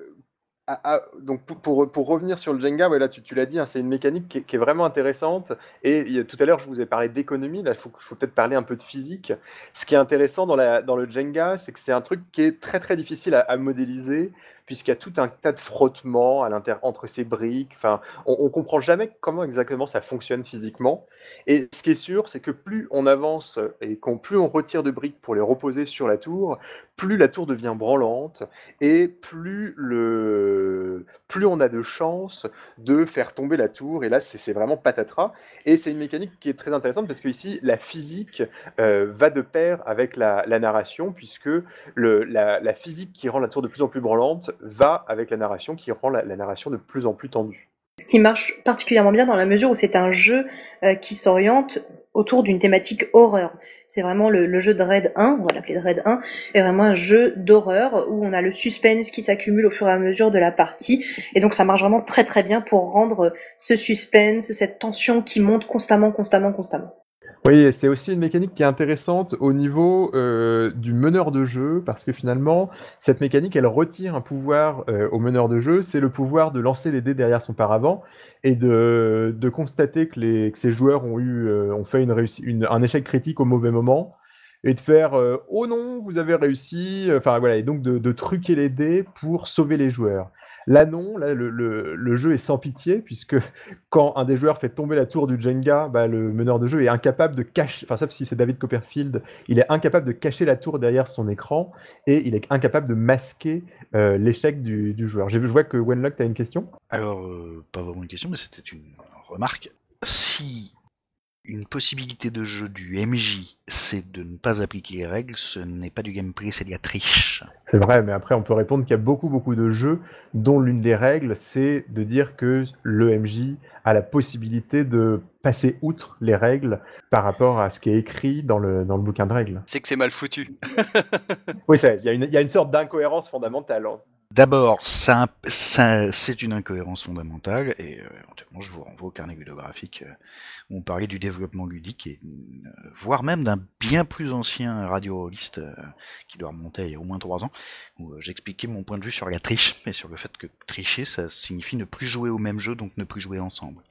ah, ah, donc pour, pour, revenir sur le Jenga, ouais, tu, tu l'as dit, hein, c'est une mécanique qui est, vraiment intéressante. Et tout à l'heure, je vous ai parlé d'économie, là, il faut, peut-être parler un peu de physique. Ce qui est intéressant dans, la, dans le Jenga, c'est que c'est un truc qui est très très difficile à modéliser puisqu'il y a tout un tas de frottements à entre ces briques. Enfin, on, ne comprend jamais comment exactement ça fonctionne physiquement. Et ce qui est sûr, c'est que plus on avance et qu'on plus on retire de briques pour les reposer sur la tour, plus la tour devient branlante et plus le plus on a de chances de faire tomber la tour. Et là, c'est vraiment patatras. Et c'est une mécanique qui est très intéressante parce que ici, la physique euh, va de pair avec la, narration, puisque le, la, la physique qui rend la tour de plus en plus branlante va avec la narration qui rend la, narration de plus en plus tendue. Ce qui marche particulièrement bien dans la mesure où c'est un jeu euh, qui s'oriente autour d'une thématique horreur. C'est vraiment le, jeu de Red 1, on va l'appeler Red 1, est vraiment un jeu d'horreur où on a le suspense qui s'accumule au fur et à mesure de la partie. Et donc ça marche vraiment très très bien pour rendre ce suspense, cette tension qui monte constamment, constamment, constamment. Oui, c'est aussi une mécanique qui est intéressante au niveau euh, du meneur de jeu, parce que finalement, cette mécanique, elle retire un pouvoir euh, au meneur de jeu, c'est le pouvoir de lancer les dés derrière son paravent et de, constater que, les, que ces joueurs ont, eu, euh, ont fait une, un échec critique au mauvais moment, et de faire oh non, vous avez réussi, enfin voilà, et donc de truquer les dés pour sauver les joueurs. Là, non, le, jeu est sans pitié, puisque quand un des joueurs fait tomber la tour du Jenga, bah, le meneur de jeu est incapable de cacher, enfin, sauf si c'est David Copperfield, il est incapable de cacher la tour derrière son écran, et il est incapable de masquer euh, l'échec du, joueur. Je vois que Wenlock, tu as une question? Alors, euh, pas vraiment une question, mais c'était une remarque. Si une possibilité de jeu du MJ, c'est de ne pas appliquer les règles, ce n'est pas du gameplay, c'est de la triche. C'est vrai, mais après on peut répondre qu'il y a beaucoup beaucoup de jeux dont l'une des règles c'est de dire que le MJ a la possibilité de passer outre les règles par rapport à ce qui est écrit dans le, dans le bouquin de règles. C'est que c'est mal foutu. oui, il y, y, a une sorte d'incohérence fondamentale. D'abord, ça, c'est une incohérence fondamentale, et euh, éventuellement je vous renvoie au carnet ludographique euh, où on parlait du développement ludique, et, euh, voire même d'un bien plus ancien radio qui doit remonter il y a au moins trois ans, où j'expliquais mon point de vue sur la triche, et sur le fait que tricher, ça signifie ne plus jouer au même jeu, donc ne plus jouer ensemble.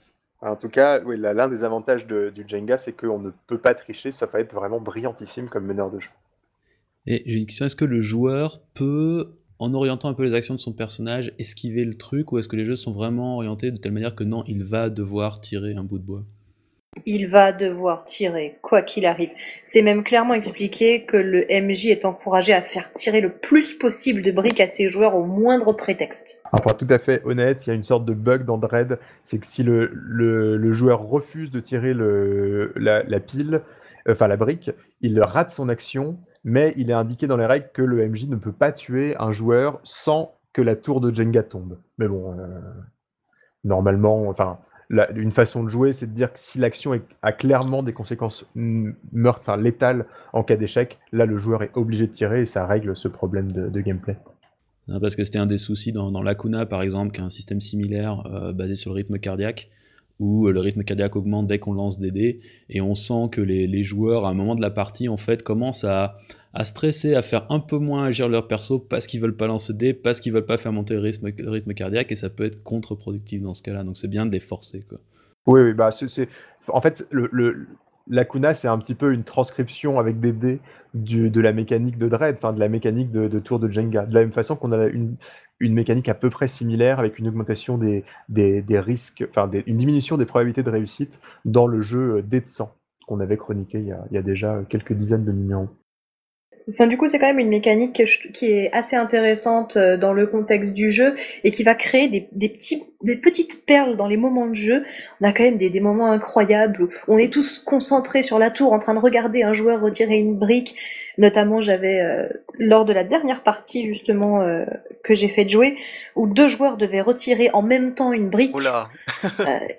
En tout cas, oui, l'un des avantages du Jenga, c'est qu'on ne peut pas tricher, ça va être vraiment brillantissime comme meneur de jeu. Et j'ai une question, est-ce que le joueur peut en orientant un peu les actions de son personnage, esquiver le truc, ou est-ce que les jeux sont vraiment orientés de telle manière que non, il va devoir tirer un bout de bois? Il va devoir tirer, quoi qu'il arrive. C'est même clairement expliqué que le MJ est encouragé à faire tirer le plus possible de briques à ses joueurs au moindre prétexte. Alors pour être tout à fait honnête, il y a une sorte de bug dans Dread, c'est que si le, le, joueur refuse de tirer le, la, la pile, enfin la brique, il rate son action mais il est indiqué dans les règles que le MJ ne peut pas tuer un joueur sans que la tour de Jenga tombe. Mais bon, euh, normalement, enfin, une façon de jouer, c'est de dire que si l'action a clairement des conséquences meurtres, enfin létales en cas d'échec, là le joueur est obligé de tirer et ça règle ce problème de, gameplay. parce que c'était un des soucis dans, dans Lacuna, par exemple, qui est un système similaire euh, basé sur le rythme cardiaque où le rythme cardiaque augmente dès qu'on lance des dés, et on sent que les, joueurs, à un moment de la partie, en fait, commencent à, stresser, à faire un peu moins agir leur perso parce qu'ils veulent pas lancer des dés, parce qu'ils veulent pas faire monter le rythme, cardiaque, et ça peut être contre-productif dans ce cas-là. Donc c'est bien de les forcer. Oui, oui, bah c'est, en fait, le, le, Lacuna, c'est un petit peu une transcription avec des dés de la mécanique de Dread, enfin de la mécanique de, tour de Jenga. De la même façon qu'on a une, mécanique à peu près similaire avec une augmentation des, des, risques, enfin une diminution des probabilités de réussite dans le jeu Dé de sang qu'on avait chroniqué il y, a, déjà quelques dizaines de numéros. Enfin, du coup, c'est quand même une mécanique qui est assez intéressante euh, dans le contexte du jeu et qui va créer des, des, petits, des petites perles dans les moments de jeu. On a quand même des, des moments incroyables où on est tous concentrés sur la tour en train de regarder un joueur retirer une brique. Notamment, j'avais, euh, lors de la dernière partie justement euh, que j'ai fait jouer, où deux joueurs devaient retirer en même temps une brique. Oula.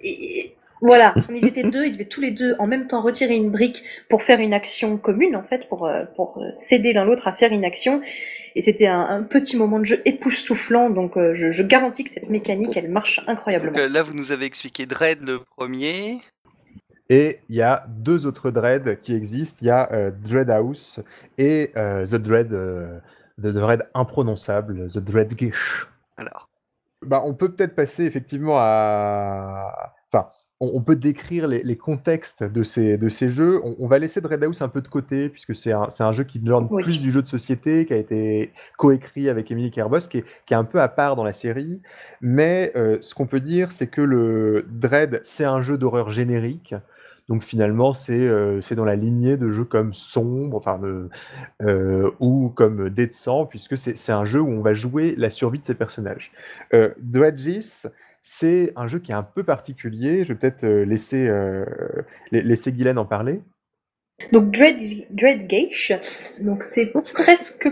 et, voilà, ils étaient deux, ils devaient tous les deux en même temps retirer une brique pour faire une action commune, en fait, pour, euh, pour euh, s'aider l'un l'autre à faire une action. Et c'était un, petit moment de jeu époustouflant, donc euh, je, garantis que cette mécanique, elle marche incroyablement. là, vous nous avez expliqué Dread le premier. Et il y a deux autres Dread qui existent. Il y a Dread House et The Dread, The Dread imprononçable, The Dread Gish. Alors, Bah, on peut peut-être passer effectivement à on on peut décrire les les contextes de ces de ces jeux. On on va laisser Dread House un peu de côté puisque c'est un un jeu qui demande Oui. plus du jeu de société, qui a été coécrit avec Emily Kerbos, qui est qui est un peu à part dans la série. Mais, heu, ce qu'on peut dire, c'est que le Dread, c'est un jeu d'horreur générique. Donc finalement, c'est, heu, c'est dans la lignée de jeux comme Sombre, enfin heu, ou comme Dead Sang, puisque c'est un jeu où on va jouer la survie de ses personnages. Dredgis, c'est un jeu qui est un peu particulier. Je vais peut-être, heu, laisser, lai laisser Guylaine en parler. Donc Dread Dreadgate, donc c'est presque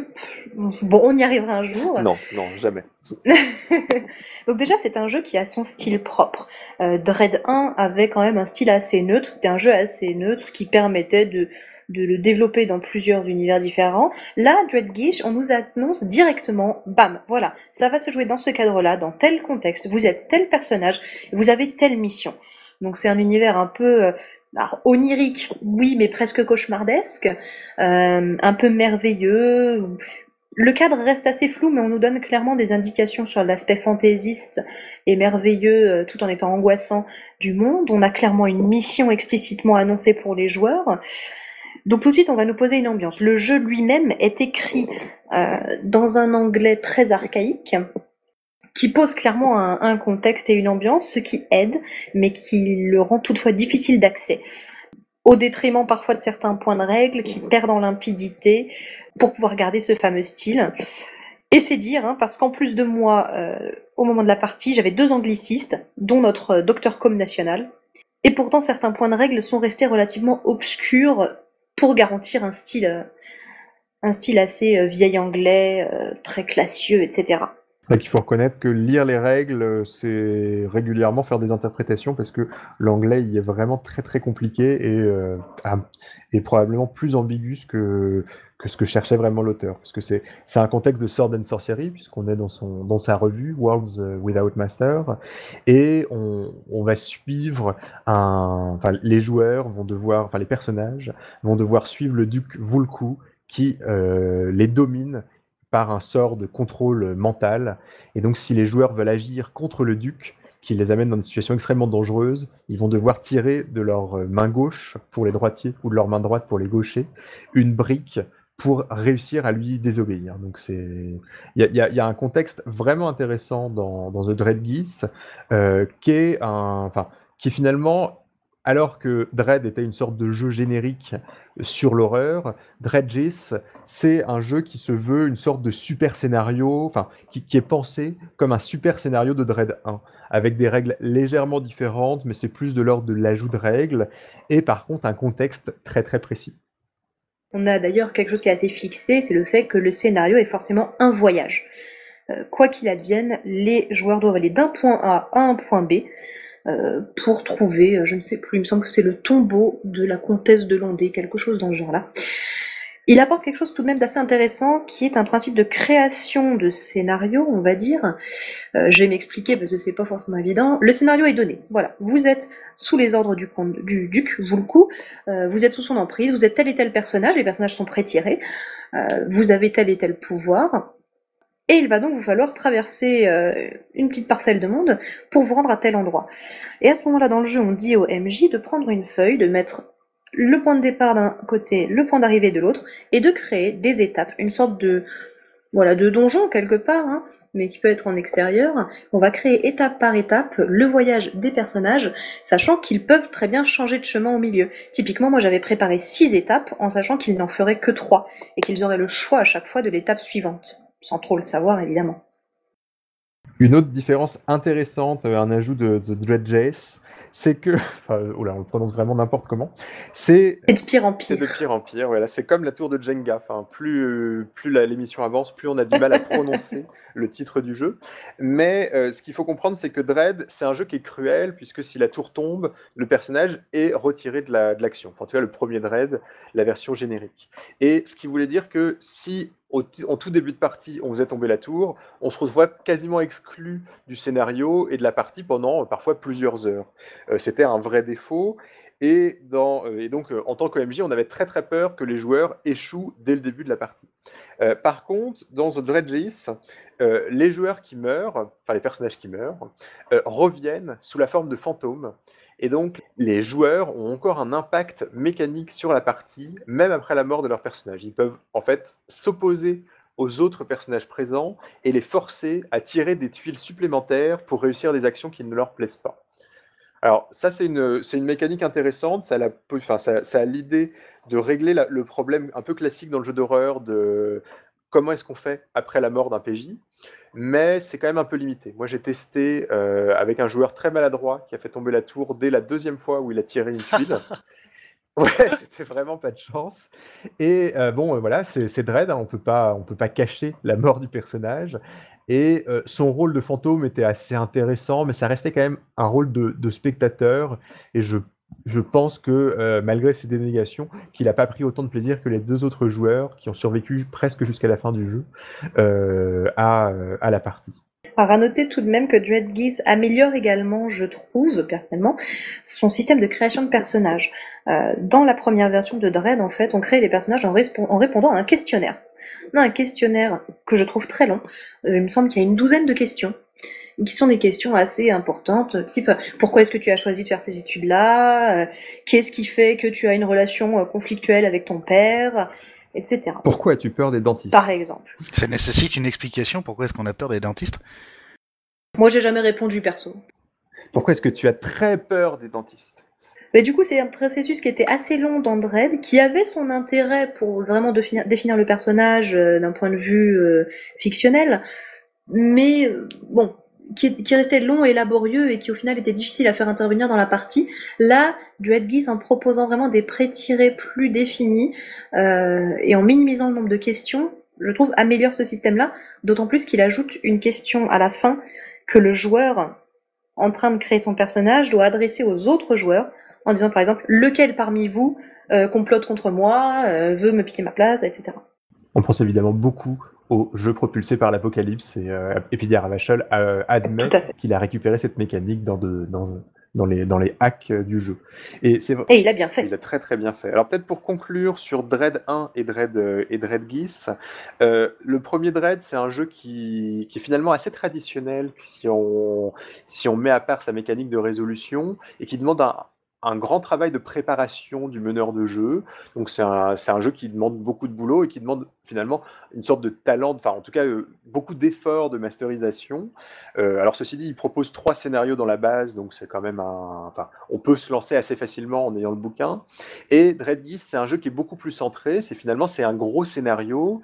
bon, on y arrivera un jour. Non, non, jamais. Donc déjà, c'est un jeu qui a son style propre. Heu, Dread 1 avait quand même un style assez neutre. C'était un jeu assez neutre qui permettait de de le développer dans plusieurs univers différents. Là, Dreadgate, on nous annonce directement, bam, voilà, ça va se jouer dans ce cadre-là, dans tel contexte. Vous êtes tel personnage, vous avez telle mission. Donc c'est un univers un peu, alors onirique, oui, mais presque cauchemardesque, heu, un peu merveilleux. Le cadre reste assez flou, mais on nous donne clairement des indications sur l'aspect fantaisiste et merveilleux, heu, tout en étant angoissant du monde. On a clairement une mission explicitement annoncée pour les joueurs. Donc tout de suite, on va nous poser une ambiance. Le jeu lui-même est écrit euh, dans un anglais très archaïque, qui pose clairement un, contexte et une ambiance, ce qui aide, mais qui le rend toutefois difficile d'accès. Au détriment parfois de certains points de règle qui perdent en limpidité pour pouvoir garder ce fameux style. Et c'est dire, hein, parce qu'en plus de moi, euh, au moment de la partie, j'avais deux anglicistes, dont notre docteur com national. Et pourtant, certains points de règle sont restés relativement obscurs pour garantir un style, euh, un style assez euh, vieil anglais, euh, très classieux, etc. Donc il faut reconnaître que lire les règles, c'est régulièrement faire des interprétations parce que l'anglais il est vraiment très très compliqué et euh, est probablement plus ambigu que, ce que cherchait vraiment l'auteur. Parce que c'est un contexte de Sword and Sorcery, puisqu'on est dans, sa revue, Worlds Without Master, et on, va suivre les joueurs vont devoir, enfin, les personnages vont devoir suivre le duc Vulku qui euh, les domine par un sort de contrôle mental. Et donc, si les joueurs veulent agir contre le duc, qui les amène dans des situations extrêmement dangereuses, ils vont devoir tirer de leur main gauche pour les droitiers ou de leur main droite pour les gauchers une brique pour réussir à lui désobéir. Donc c'est, il y a, y, a, un contexte vraiment intéressant dans, dans The Dread Geese, euh, qui est enfin, qui finalement alors que Dread était une sorte de jeu générique sur l'horreur, Dreadgis, c'est un jeu qui se veut une sorte de super scénario, enfin, qui, qui, est pensé comme un super scénario de Dread 1, avec des règles légèrement différentes, mais c'est plus de l'ordre de l'ajout de règles, et par contre un contexte très très précis. On a d'ailleurs quelque chose qui est assez fixé, c'est le fait que le scénario est forcément un voyage. Euh, quoi qu'il advienne, les joueurs doivent aller d'un point A à un point B, euh, pour trouver, euh, je ne sais plus, il me semble que c'est le tombeau de la comtesse de Landais, quelque chose dans ce genre-là. Il apporte quelque chose tout de même d'assez intéressant, qui est un principe de création de scénario, on va dire. Euh, je vais m'expliquer parce que c'est pas forcément évident. Le scénario est donné. Voilà, vous êtes sous les ordres du, du duc Vulku, euh, vous êtes sous son emprise, vous êtes tel et tel personnage, les personnages sont pré-tirés, vous avez tel et tel pouvoir. Et il va donc vous falloir traverser euh, une petite parcelle de monde pour vous rendre à tel endroit. Et à ce moment-là, dans le jeu, on dit au MJ de prendre une feuille, de mettre le point de départ d'un côté, le point d'arrivée de l'autre, et de créer des étapes, une sorte de voilà de donjon quelque part, hein, mais qui peut être en extérieur. On va créer étape par étape le voyage des personnages, sachant qu'ils peuvent très bien changer de chemin au milieu. Typiquement, moi j'avais préparé six étapes en sachant qu'ils n'en feraient que trois, et qu'ils auraient le choix à chaque fois de l'étape suivante sans trop le savoir évidemment. Une autre différence intéressante, un ajout de, de Dreadjace, c'est que, enfin, oh là, on le prononce vraiment n'importe comment, c'est de pire en pire. C'est de pire en pire, voilà. C'est comme la tour de Jenga. Enfin, plus plus l'émission avance, plus on a du mal à prononcer le titre du jeu. Mais euh, ce qu'il faut comprendre, c'est que Dread, c'est un jeu qui est cruel puisque si la tour tombe, le personnage est retiré de l'action. La, enfin, en tout cas, le premier Dread, la version générique. Et ce qui voulait dire que si en tout début de partie, on faisait tomber la tour, on se retrouvait quasiment exclu du scénario et de la partie pendant euh, parfois plusieurs heures. Euh, C'était un vrai défaut. Et, euh, donc, en tant qu'OMJ, on avait très très peur que les joueurs échouent dès le début de la partie. Par contre, dans The euh, les joueurs qui meurent, enfin les personnages qui meurent, reviennent sous la forme de fantômes. Et donc, les joueurs ont encore un impact mécanique sur la partie, même après la mort de leur personnage. Ils peuvent en fait s'opposer aux autres personnages présents et les forcer à tirer des tuiles supplémentaires pour réussir des actions qui ne leur plaisent pas. Alors ça, c'est une, une mécanique intéressante, ça a, enfin, l'idée de régler le problème un peu classique dans le jeu d'horreur de comment est-ce qu'on fait après la mort d'un PJ, mais c'est quand même un peu limité. Moi, j'ai testé euh, avec un joueur très maladroit qui a fait tomber la tour dès la deuxième fois où il a tiré une tuile. Ouais, c'était vraiment pas de chance. Et euh, bon, euh, voilà, c'est Dredd, hein, on peut pas, on peut pas cacher la mort du personnage. Et son rôle de fantôme était assez intéressant, mais ça restait quand même un rôle de, de spectateur. Et je, je pense que euh, malgré ses dénégations, qu'il n'a pas pris autant de plaisir que les deux autres joueurs qui ont survécu presque jusqu'à la fin du jeu euh, à, euh, à la partie. Alors, à noter tout de même que Dread Geese améliore également, je trouve, personnellement, son système de création de personnages. Dans la première version de Dread, en fait, on crée des personnages en, répondant à un questionnaire. On un questionnaire que je trouve très long. Il me semble qu'il y a une douzaine de questions qui sont des questions assez importantes, type pourquoi est-ce que tu as choisi de faire ces études-là, Euh, qu'est-ce qui fait que tu as une relation euh, conflictuelle avec ton père, etc. Pourquoi as-tu peur des dentistes? Par exemple. Ça nécessite une explication pourquoi est-ce qu'on a peur des dentistes? Moi, j'ai jamais répondu perso. Pourquoi est-ce que tu as très peur des dentistes? Mais du coup, c'est un processus qui était assez long dans Dread, qui avait son intérêt pour vraiment définir, définir le personnage euh, d'un point de vue euh, fictionnel, mais euh, bon, qui, restait long et laborieux et qui au final était difficile à faire intervenir dans la partie. Là, Dread Geese, en proposant vraiment des pré-tirés plus définis euh, et en minimisant le nombre de questions, je trouve améliore ce système-là, d'autant plus qu'il ajoute une question à la fin que le joueur en train de créer son personnage doit adresser aux autres joueurs en disant par exemple lequel parmi vous euh, complote contre moi, euh, veut me piquer ma place, etc. On pense évidemment beaucoup au jeu propulsé par l'Apocalypse et euh, Epidia Ravachol euh, admet qu'il a récupéré cette mécanique dans, de- dans, dans, les, dans les hacks euh, du jeu. Et c'est Et il a bien fait. il a très très bien fait. Alors peut-être pour conclure sur Dread 1 et Dread, euh, et Dread Geese, euh, le premier Dread c'est un jeu qui, qui est finalement assez traditionnel si on, si on met à part sa mécanique de résolution et qui demande un, un grand travail de préparation du meneur de jeu. Donc c'est un, un jeu qui demande beaucoup de boulot et qui demande finalement une sorte de talent, enfin en tout cas euh, beaucoup d'efforts de masterisation. Euh, alors ceci dit, il propose trois scénarios dans la base, donc c'est quand même un... On peut se lancer assez facilement en ayant le bouquin. Et Dread Geese, c'est un jeu qui est beaucoup plus centré, c'est finalement c'est un gros scénario,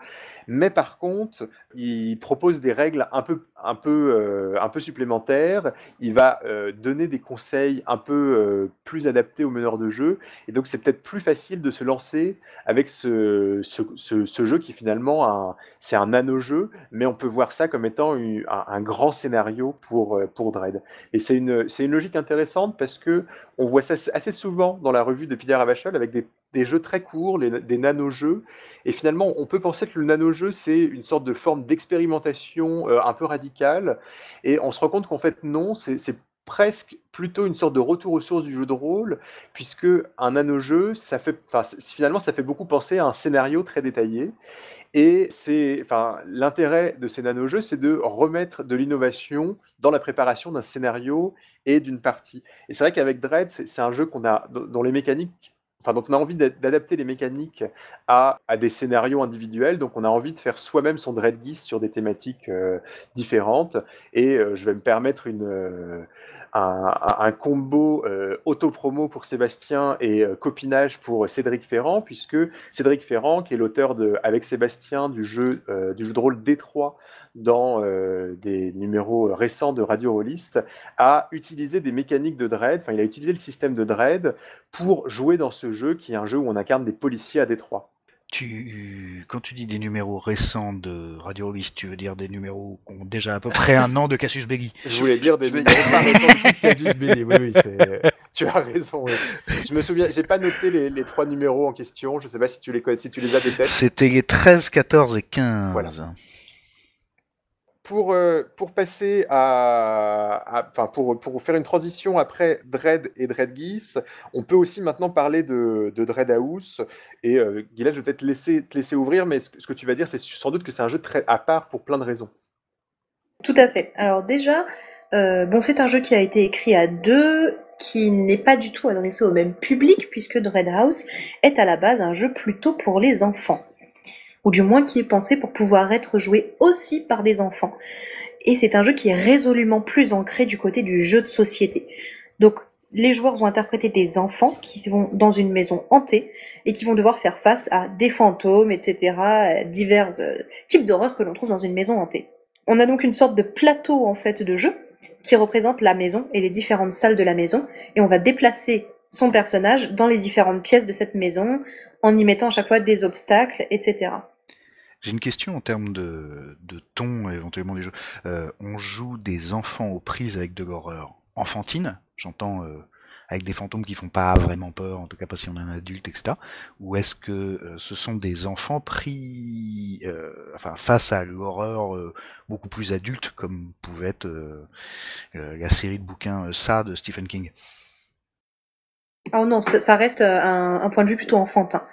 mais par contre, il propose des règles un peu, un peu, euh, un peu supplémentaires, il va euh, donner des conseils un peu euh, plus adaptés aux meneurs de jeu, et donc c'est peut-être plus facile de se lancer avec ce, ce, ce- jeu qui finalement, c'est un nano-jeu, mais on peut voir ça comme étant un, un grand scénario pour, pour Dread. Et c'est une, une logique intéressante parce que on voit ça assez souvent dans la revue de Pilar Avachol avec des, des jeux très courts, les- des nano-jeux. Et finalement, on peut penser que le nano-jeu, c'est une sorte de forme d'expérimentation euh, un peu radicale. Et on se rend compte qu'en fait, non, c'est presque plutôt une sorte de retour aux sources du jeu de rôle, puisque un nano-jeu, ça fait, finalement, ça fait beaucoup penser à un scénario très détaillé. Et c'est, enfin, l'intérêt de ces nano-jeux, c'est de remettre de l'innovation dans la préparation d'un scénario et d'une partie. Et c'est vrai qu'avec Dread, c'est un jeu qu'on a, dont les mécaniques, enfin, dont on a envie d'a- d'adapter les mécaniques à, des scénarios individuels. Donc, on a envie de faire soi-même son Dread Geese sur des thématiques euh, différentes. Et euh, je vais me permettre une, euh, un, combo euh, auto-promo pour Sébastien et euh, copinage pour Cédric Ferrand, puisque Cédric Ferrand, qui est l'auteur de, avec Sébastien du jeu, euh, de rôle Détroit dans euh, des numéros récents de Radio Rollist, a utilisé des mécaniques de Dread, enfin il a utilisé le système de Dread pour jouer dans ce jeu qui est un jeu où on incarne des policiers à Détroit. Tu, quand tu dis des numéros récents de Radio List, tu veux dire des numéros qui ont déjà à peu près un an de Cassius Belli. Je voulais dire des numéros pas récents de Casus Belli, oui, oui, c'est- tu as raison. oui. Je me souviens, j'ai pas noté les, les trois numéros en question, je sais pas si tu les connais, si tu les as de tête. C'était les 13, 14 et 15. Voilà. Pour, euh, pour passer à, enfin pour, pour faire une transition après Dread et Dread Geese, on peut aussi maintenant parler de, de Dread House. Et euh, je vais peut-être laisser, te laisser ouvrir, mais ce, que tu vas dire, c'est sans doute que c'est un jeu très à part pour plein de raisons. Tout à fait. Alors déjà, euh, bon, c'est un jeu qui a été écrit à deux, qui n'est pas du tout adressé au même public, puisque Dread House est à la base un jeu plutôt pour les enfants ou du moins qui est pensé pour pouvoir être joué aussi par des enfants. Et c'est un jeu qui est résolument plus ancré du côté du jeu de société. Donc les joueurs vont interpréter des enfants qui vont dans une maison hantée et qui vont devoir faire face à des fantômes, etc., divers euh, types d'horreurs que l'on trouve dans une maison hantée. On a donc une sorte de plateau en fait de jeu qui représente la maison et les différentes salles de la maison et on va déplacer son personnage dans les différentes pièces de cette maison en y mettant à chaque fois des obstacles, etc. J'ai une question en termes de, de ton éventuellement des jeux. Euh, on joue des enfants aux prises avec de l'horreur enfantine, j'entends euh, avec des fantômes qui font pas vraiment peur, en tout cas pas si on est un adulte, etc. Ou est-ce que euh, ce sont des enfants pris, enfin face à l'horreur beaucoup plus adulte, comme pouvait être la série de bouquins Ça de Stephen King? Oh non, ça, reste un, un, point de vue plutôt enfantin.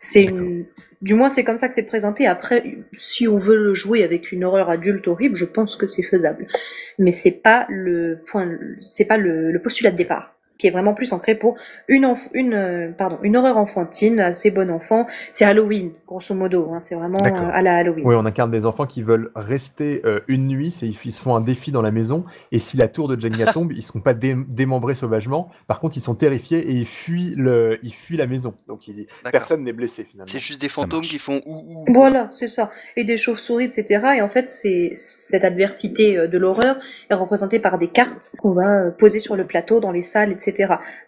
C'est une, du moins, c'est comme ça que c'est présenté. Après, si on veut le jouer avec une horreur adulte horrible, je pense que c'est faisable. Mais c'est pas le point, c'est pas le, postulat de départ qui est vraiment plus ancré pour une, une, euh, pardon, une horreur enfantine, assez bon enfant. C'est Halloween, grosso modo. Hein, c'est vraiment euh, à la Halloween. Oui, on incarne des enfants qui veulent rester euh, une nuit. C'est, ils se font un défi dans la maison. Et si la tour de Jenga tombe, ils ne seront pas démembrés sauvagement. Par contre, ils sont terrifiés et ils fuient, le, ils fuient la maison. Donc personne n'est blessé finalement. C'est juste des fantômes qui font ou ou. Voilà, c'est ça. Et des chauves-souris, etc. Et en fait, c'est cette adversité de l'horreur est représentée par des cartes qu'on va poser sur le plateau dans les salles, etc.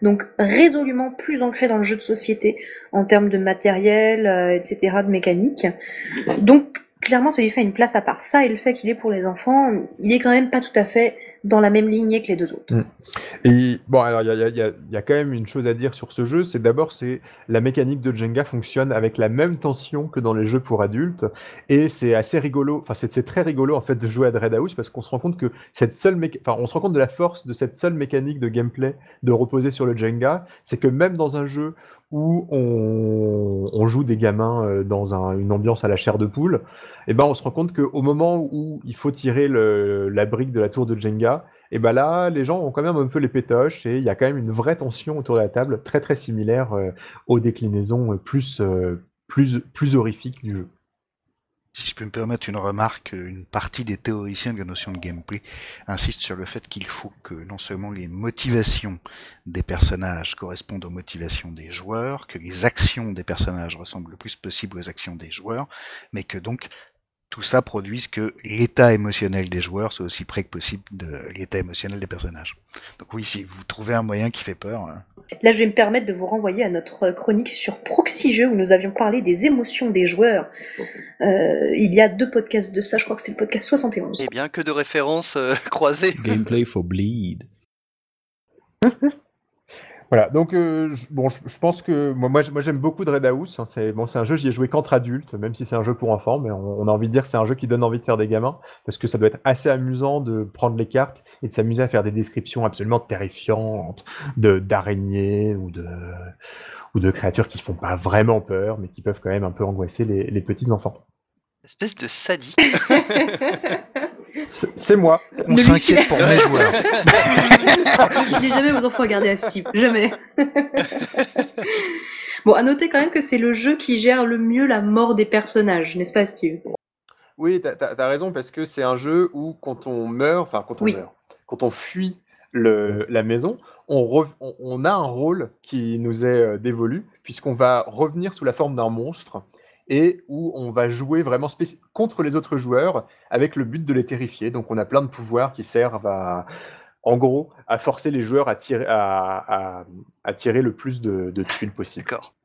Donc résolument plus ancré dans le jeu de société en termes de matériel, euh, etc., de mécanique. Donc clairement, ça lui fait une place à part. Ça et le fait qu'il est pour les enfants, il est quand même pas tout à fait dans la même lignée que les deux autres. Mm. Et bon, alors il y a, quand même une chose à dire sur ce jeu, c'est d'abord c'est la mécanique de Jenga fonctionne avec la même tension que dans les jeux pour adultes, et c'est assez rigolo, enfin c'est très rigolo en fait de jouer à Dread House parce qu'on se rend compte que cette seule, enfin on se rend compte de la force de cette seule mécanique de gameplay de reposer sur le Jenga, c'est que même dans un jeu où on, joue des gamins euh, dans une ambiance à la chair de poule, et eh ben on se rend compte qu'au moment où il faut tirer la brique de la tour de Jenga, et ben là, les gens ont quand même un peu les pétoches et il y a quand même une vraie tension autour de la table, très très similaire euh, aux déclinaisons plus, euh, plus, plus horrifiques du jeu. Si je peux me permettre une remarque, une partie des théoriciens de la notion de gameplay insistent sur le fait qu'il faut que non seulement les motivations des personnages correspondent aux motivations des joueurs, que les actions des personnages ressemblent le plus possible aux actions des joueurs, mais que donc tout ça produise que l'état émotionnel des joueurs soit aussi près que possible de l'état émotionnel des personnages. Donc oui, si vous trouvez un moyen qui fait peur. Hein. Là, je vais me permettre de vous renvoyer à notre chronique sur Proxy Jeux où nous avions parlé des émotions des joueurs. Euh, il y a deux podcasts de ça, je crois que c'était le podcast 71. Eh bien, que de références euh, croisées. Gameplay for Bleed. Voilà, donc euh, bon, je, pense que moi, moi, j'aime beaucoup Dread House. Hein, c'est bon, c'est un jeu j'y ai joué qu'entre adultes, même si c'est un jeu pour enfants, mais on, a envie de dire que c'est un jeu qui donne envie de faire des gamins parce que ça doit être assez amusant de prendre les cartes et de s'amuser à faire des descriptions absolument terrifiantes de d'araignées ou de ou de créatures qui font pas vraiment peur, mais qui peuvent quand même un peu angoisser les, les petits enfants. Espèce de sadique. C'est moi. On s'inquiète pour mes joueurs. Je jamais vos enfants à garder à Steve. Jamais. bon, à noter quand même que c'est le jeu qui gère le mieux la mort des personnages, n'est-ce pas, Steve? Oui, t'as as, raison, parce que c'est un jeu où quand on meurt, enfin quand on meurt, quand on fuit le, la maison, on, on, a un rôle qui nous est euh, dévolu, puisqu'on va revenir sous la forme d'un monstre et où on va jouer vraiment contre les autres joueurs avec le but de les terrifier. Donc on a plein de pouvoirs qui servent à, en gros, à forcer les joueurs à tirer, à, tirer le plus de, tuiles possible. D'accord.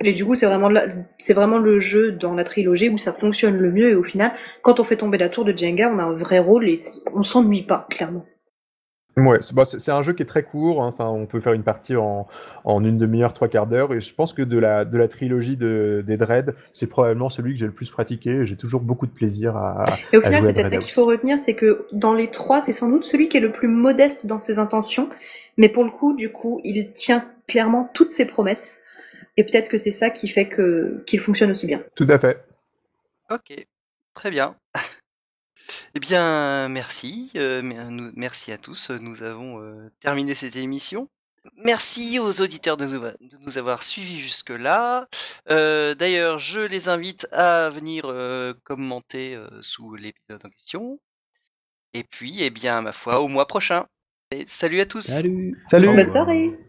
Et du coup, c'est vraiment, c'est vraiment le jeu dans la trilogie où ça fonctionne le mieux. Et au final, quand on fait tomber la tour de Jenga, on a un vrai rôle et on s'ennuie pas, clairement. Ouais, c'est bah, c'est un jeu qui est très court, hein, enfin, on peut faire une partie en en 1 1/2 3 quarts d'heure et je pense que de la de la trilogie de des Dread, c'est probablement celui que j'ai le plus pratiqué et j'ai toujours beaucoup de plaisir à Et au à final, c'est peut-être ça qu'il faut retenir, c'est que dans les trois, c'est sans doute celui qui est le plus modeste dans ses intentions, mais pour le coup, du coup, il tient clairement toutes ses promesses. Et peut-être que c'est ça qui fait que qu'il fonctionne aussi bien. Tout à fait. OK, très bien. Eh bien, merci, mer nous merci à tous, nous avons, heu, terminé cette émission. Merci aux auditeurs de nous de nous avoir suivis jusque-là. D'ailleurs, je les invite à venir, commenter, sous l'épisode en question. Et puis, eh bien, ma foi, au mois prochain et salut à tous! Salut! Salut! Bonne soirée!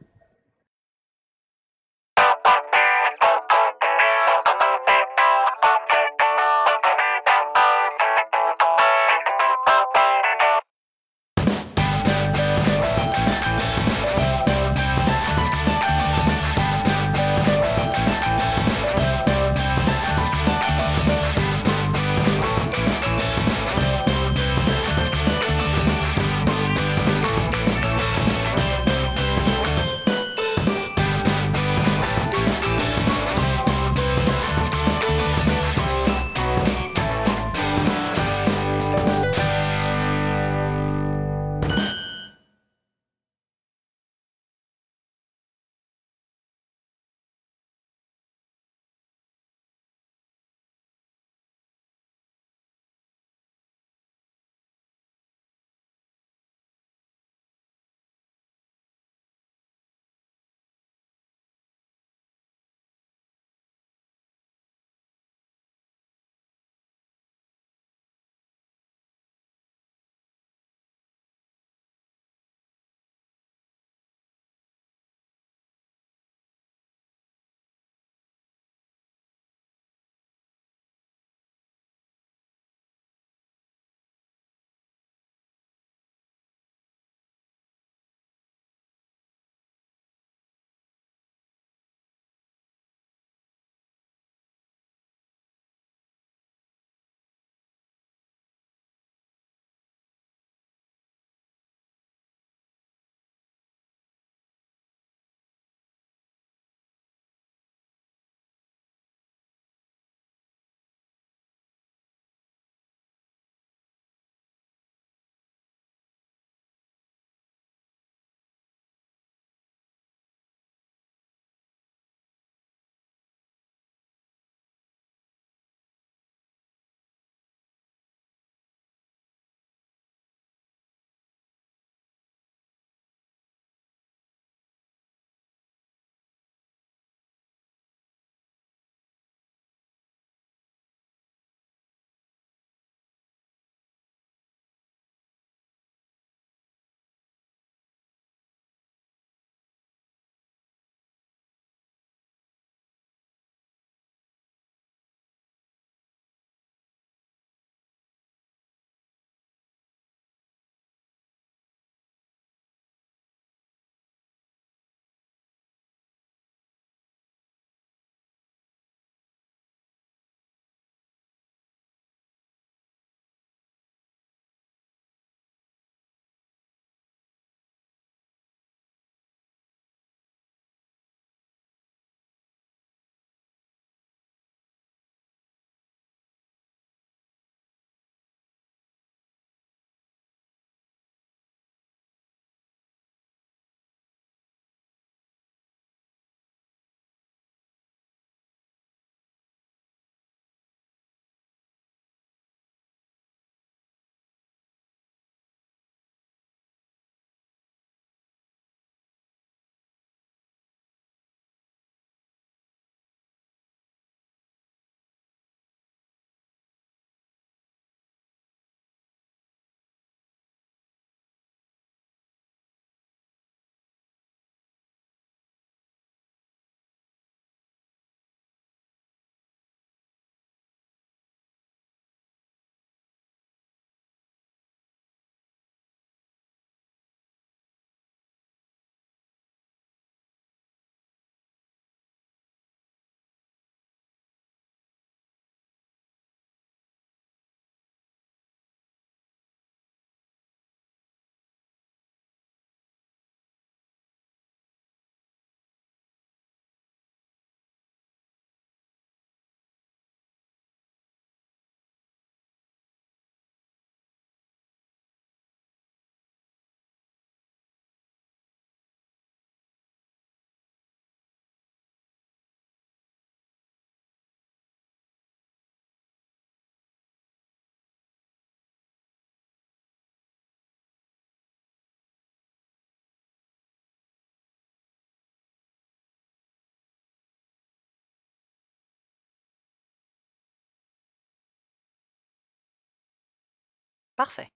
Parfait.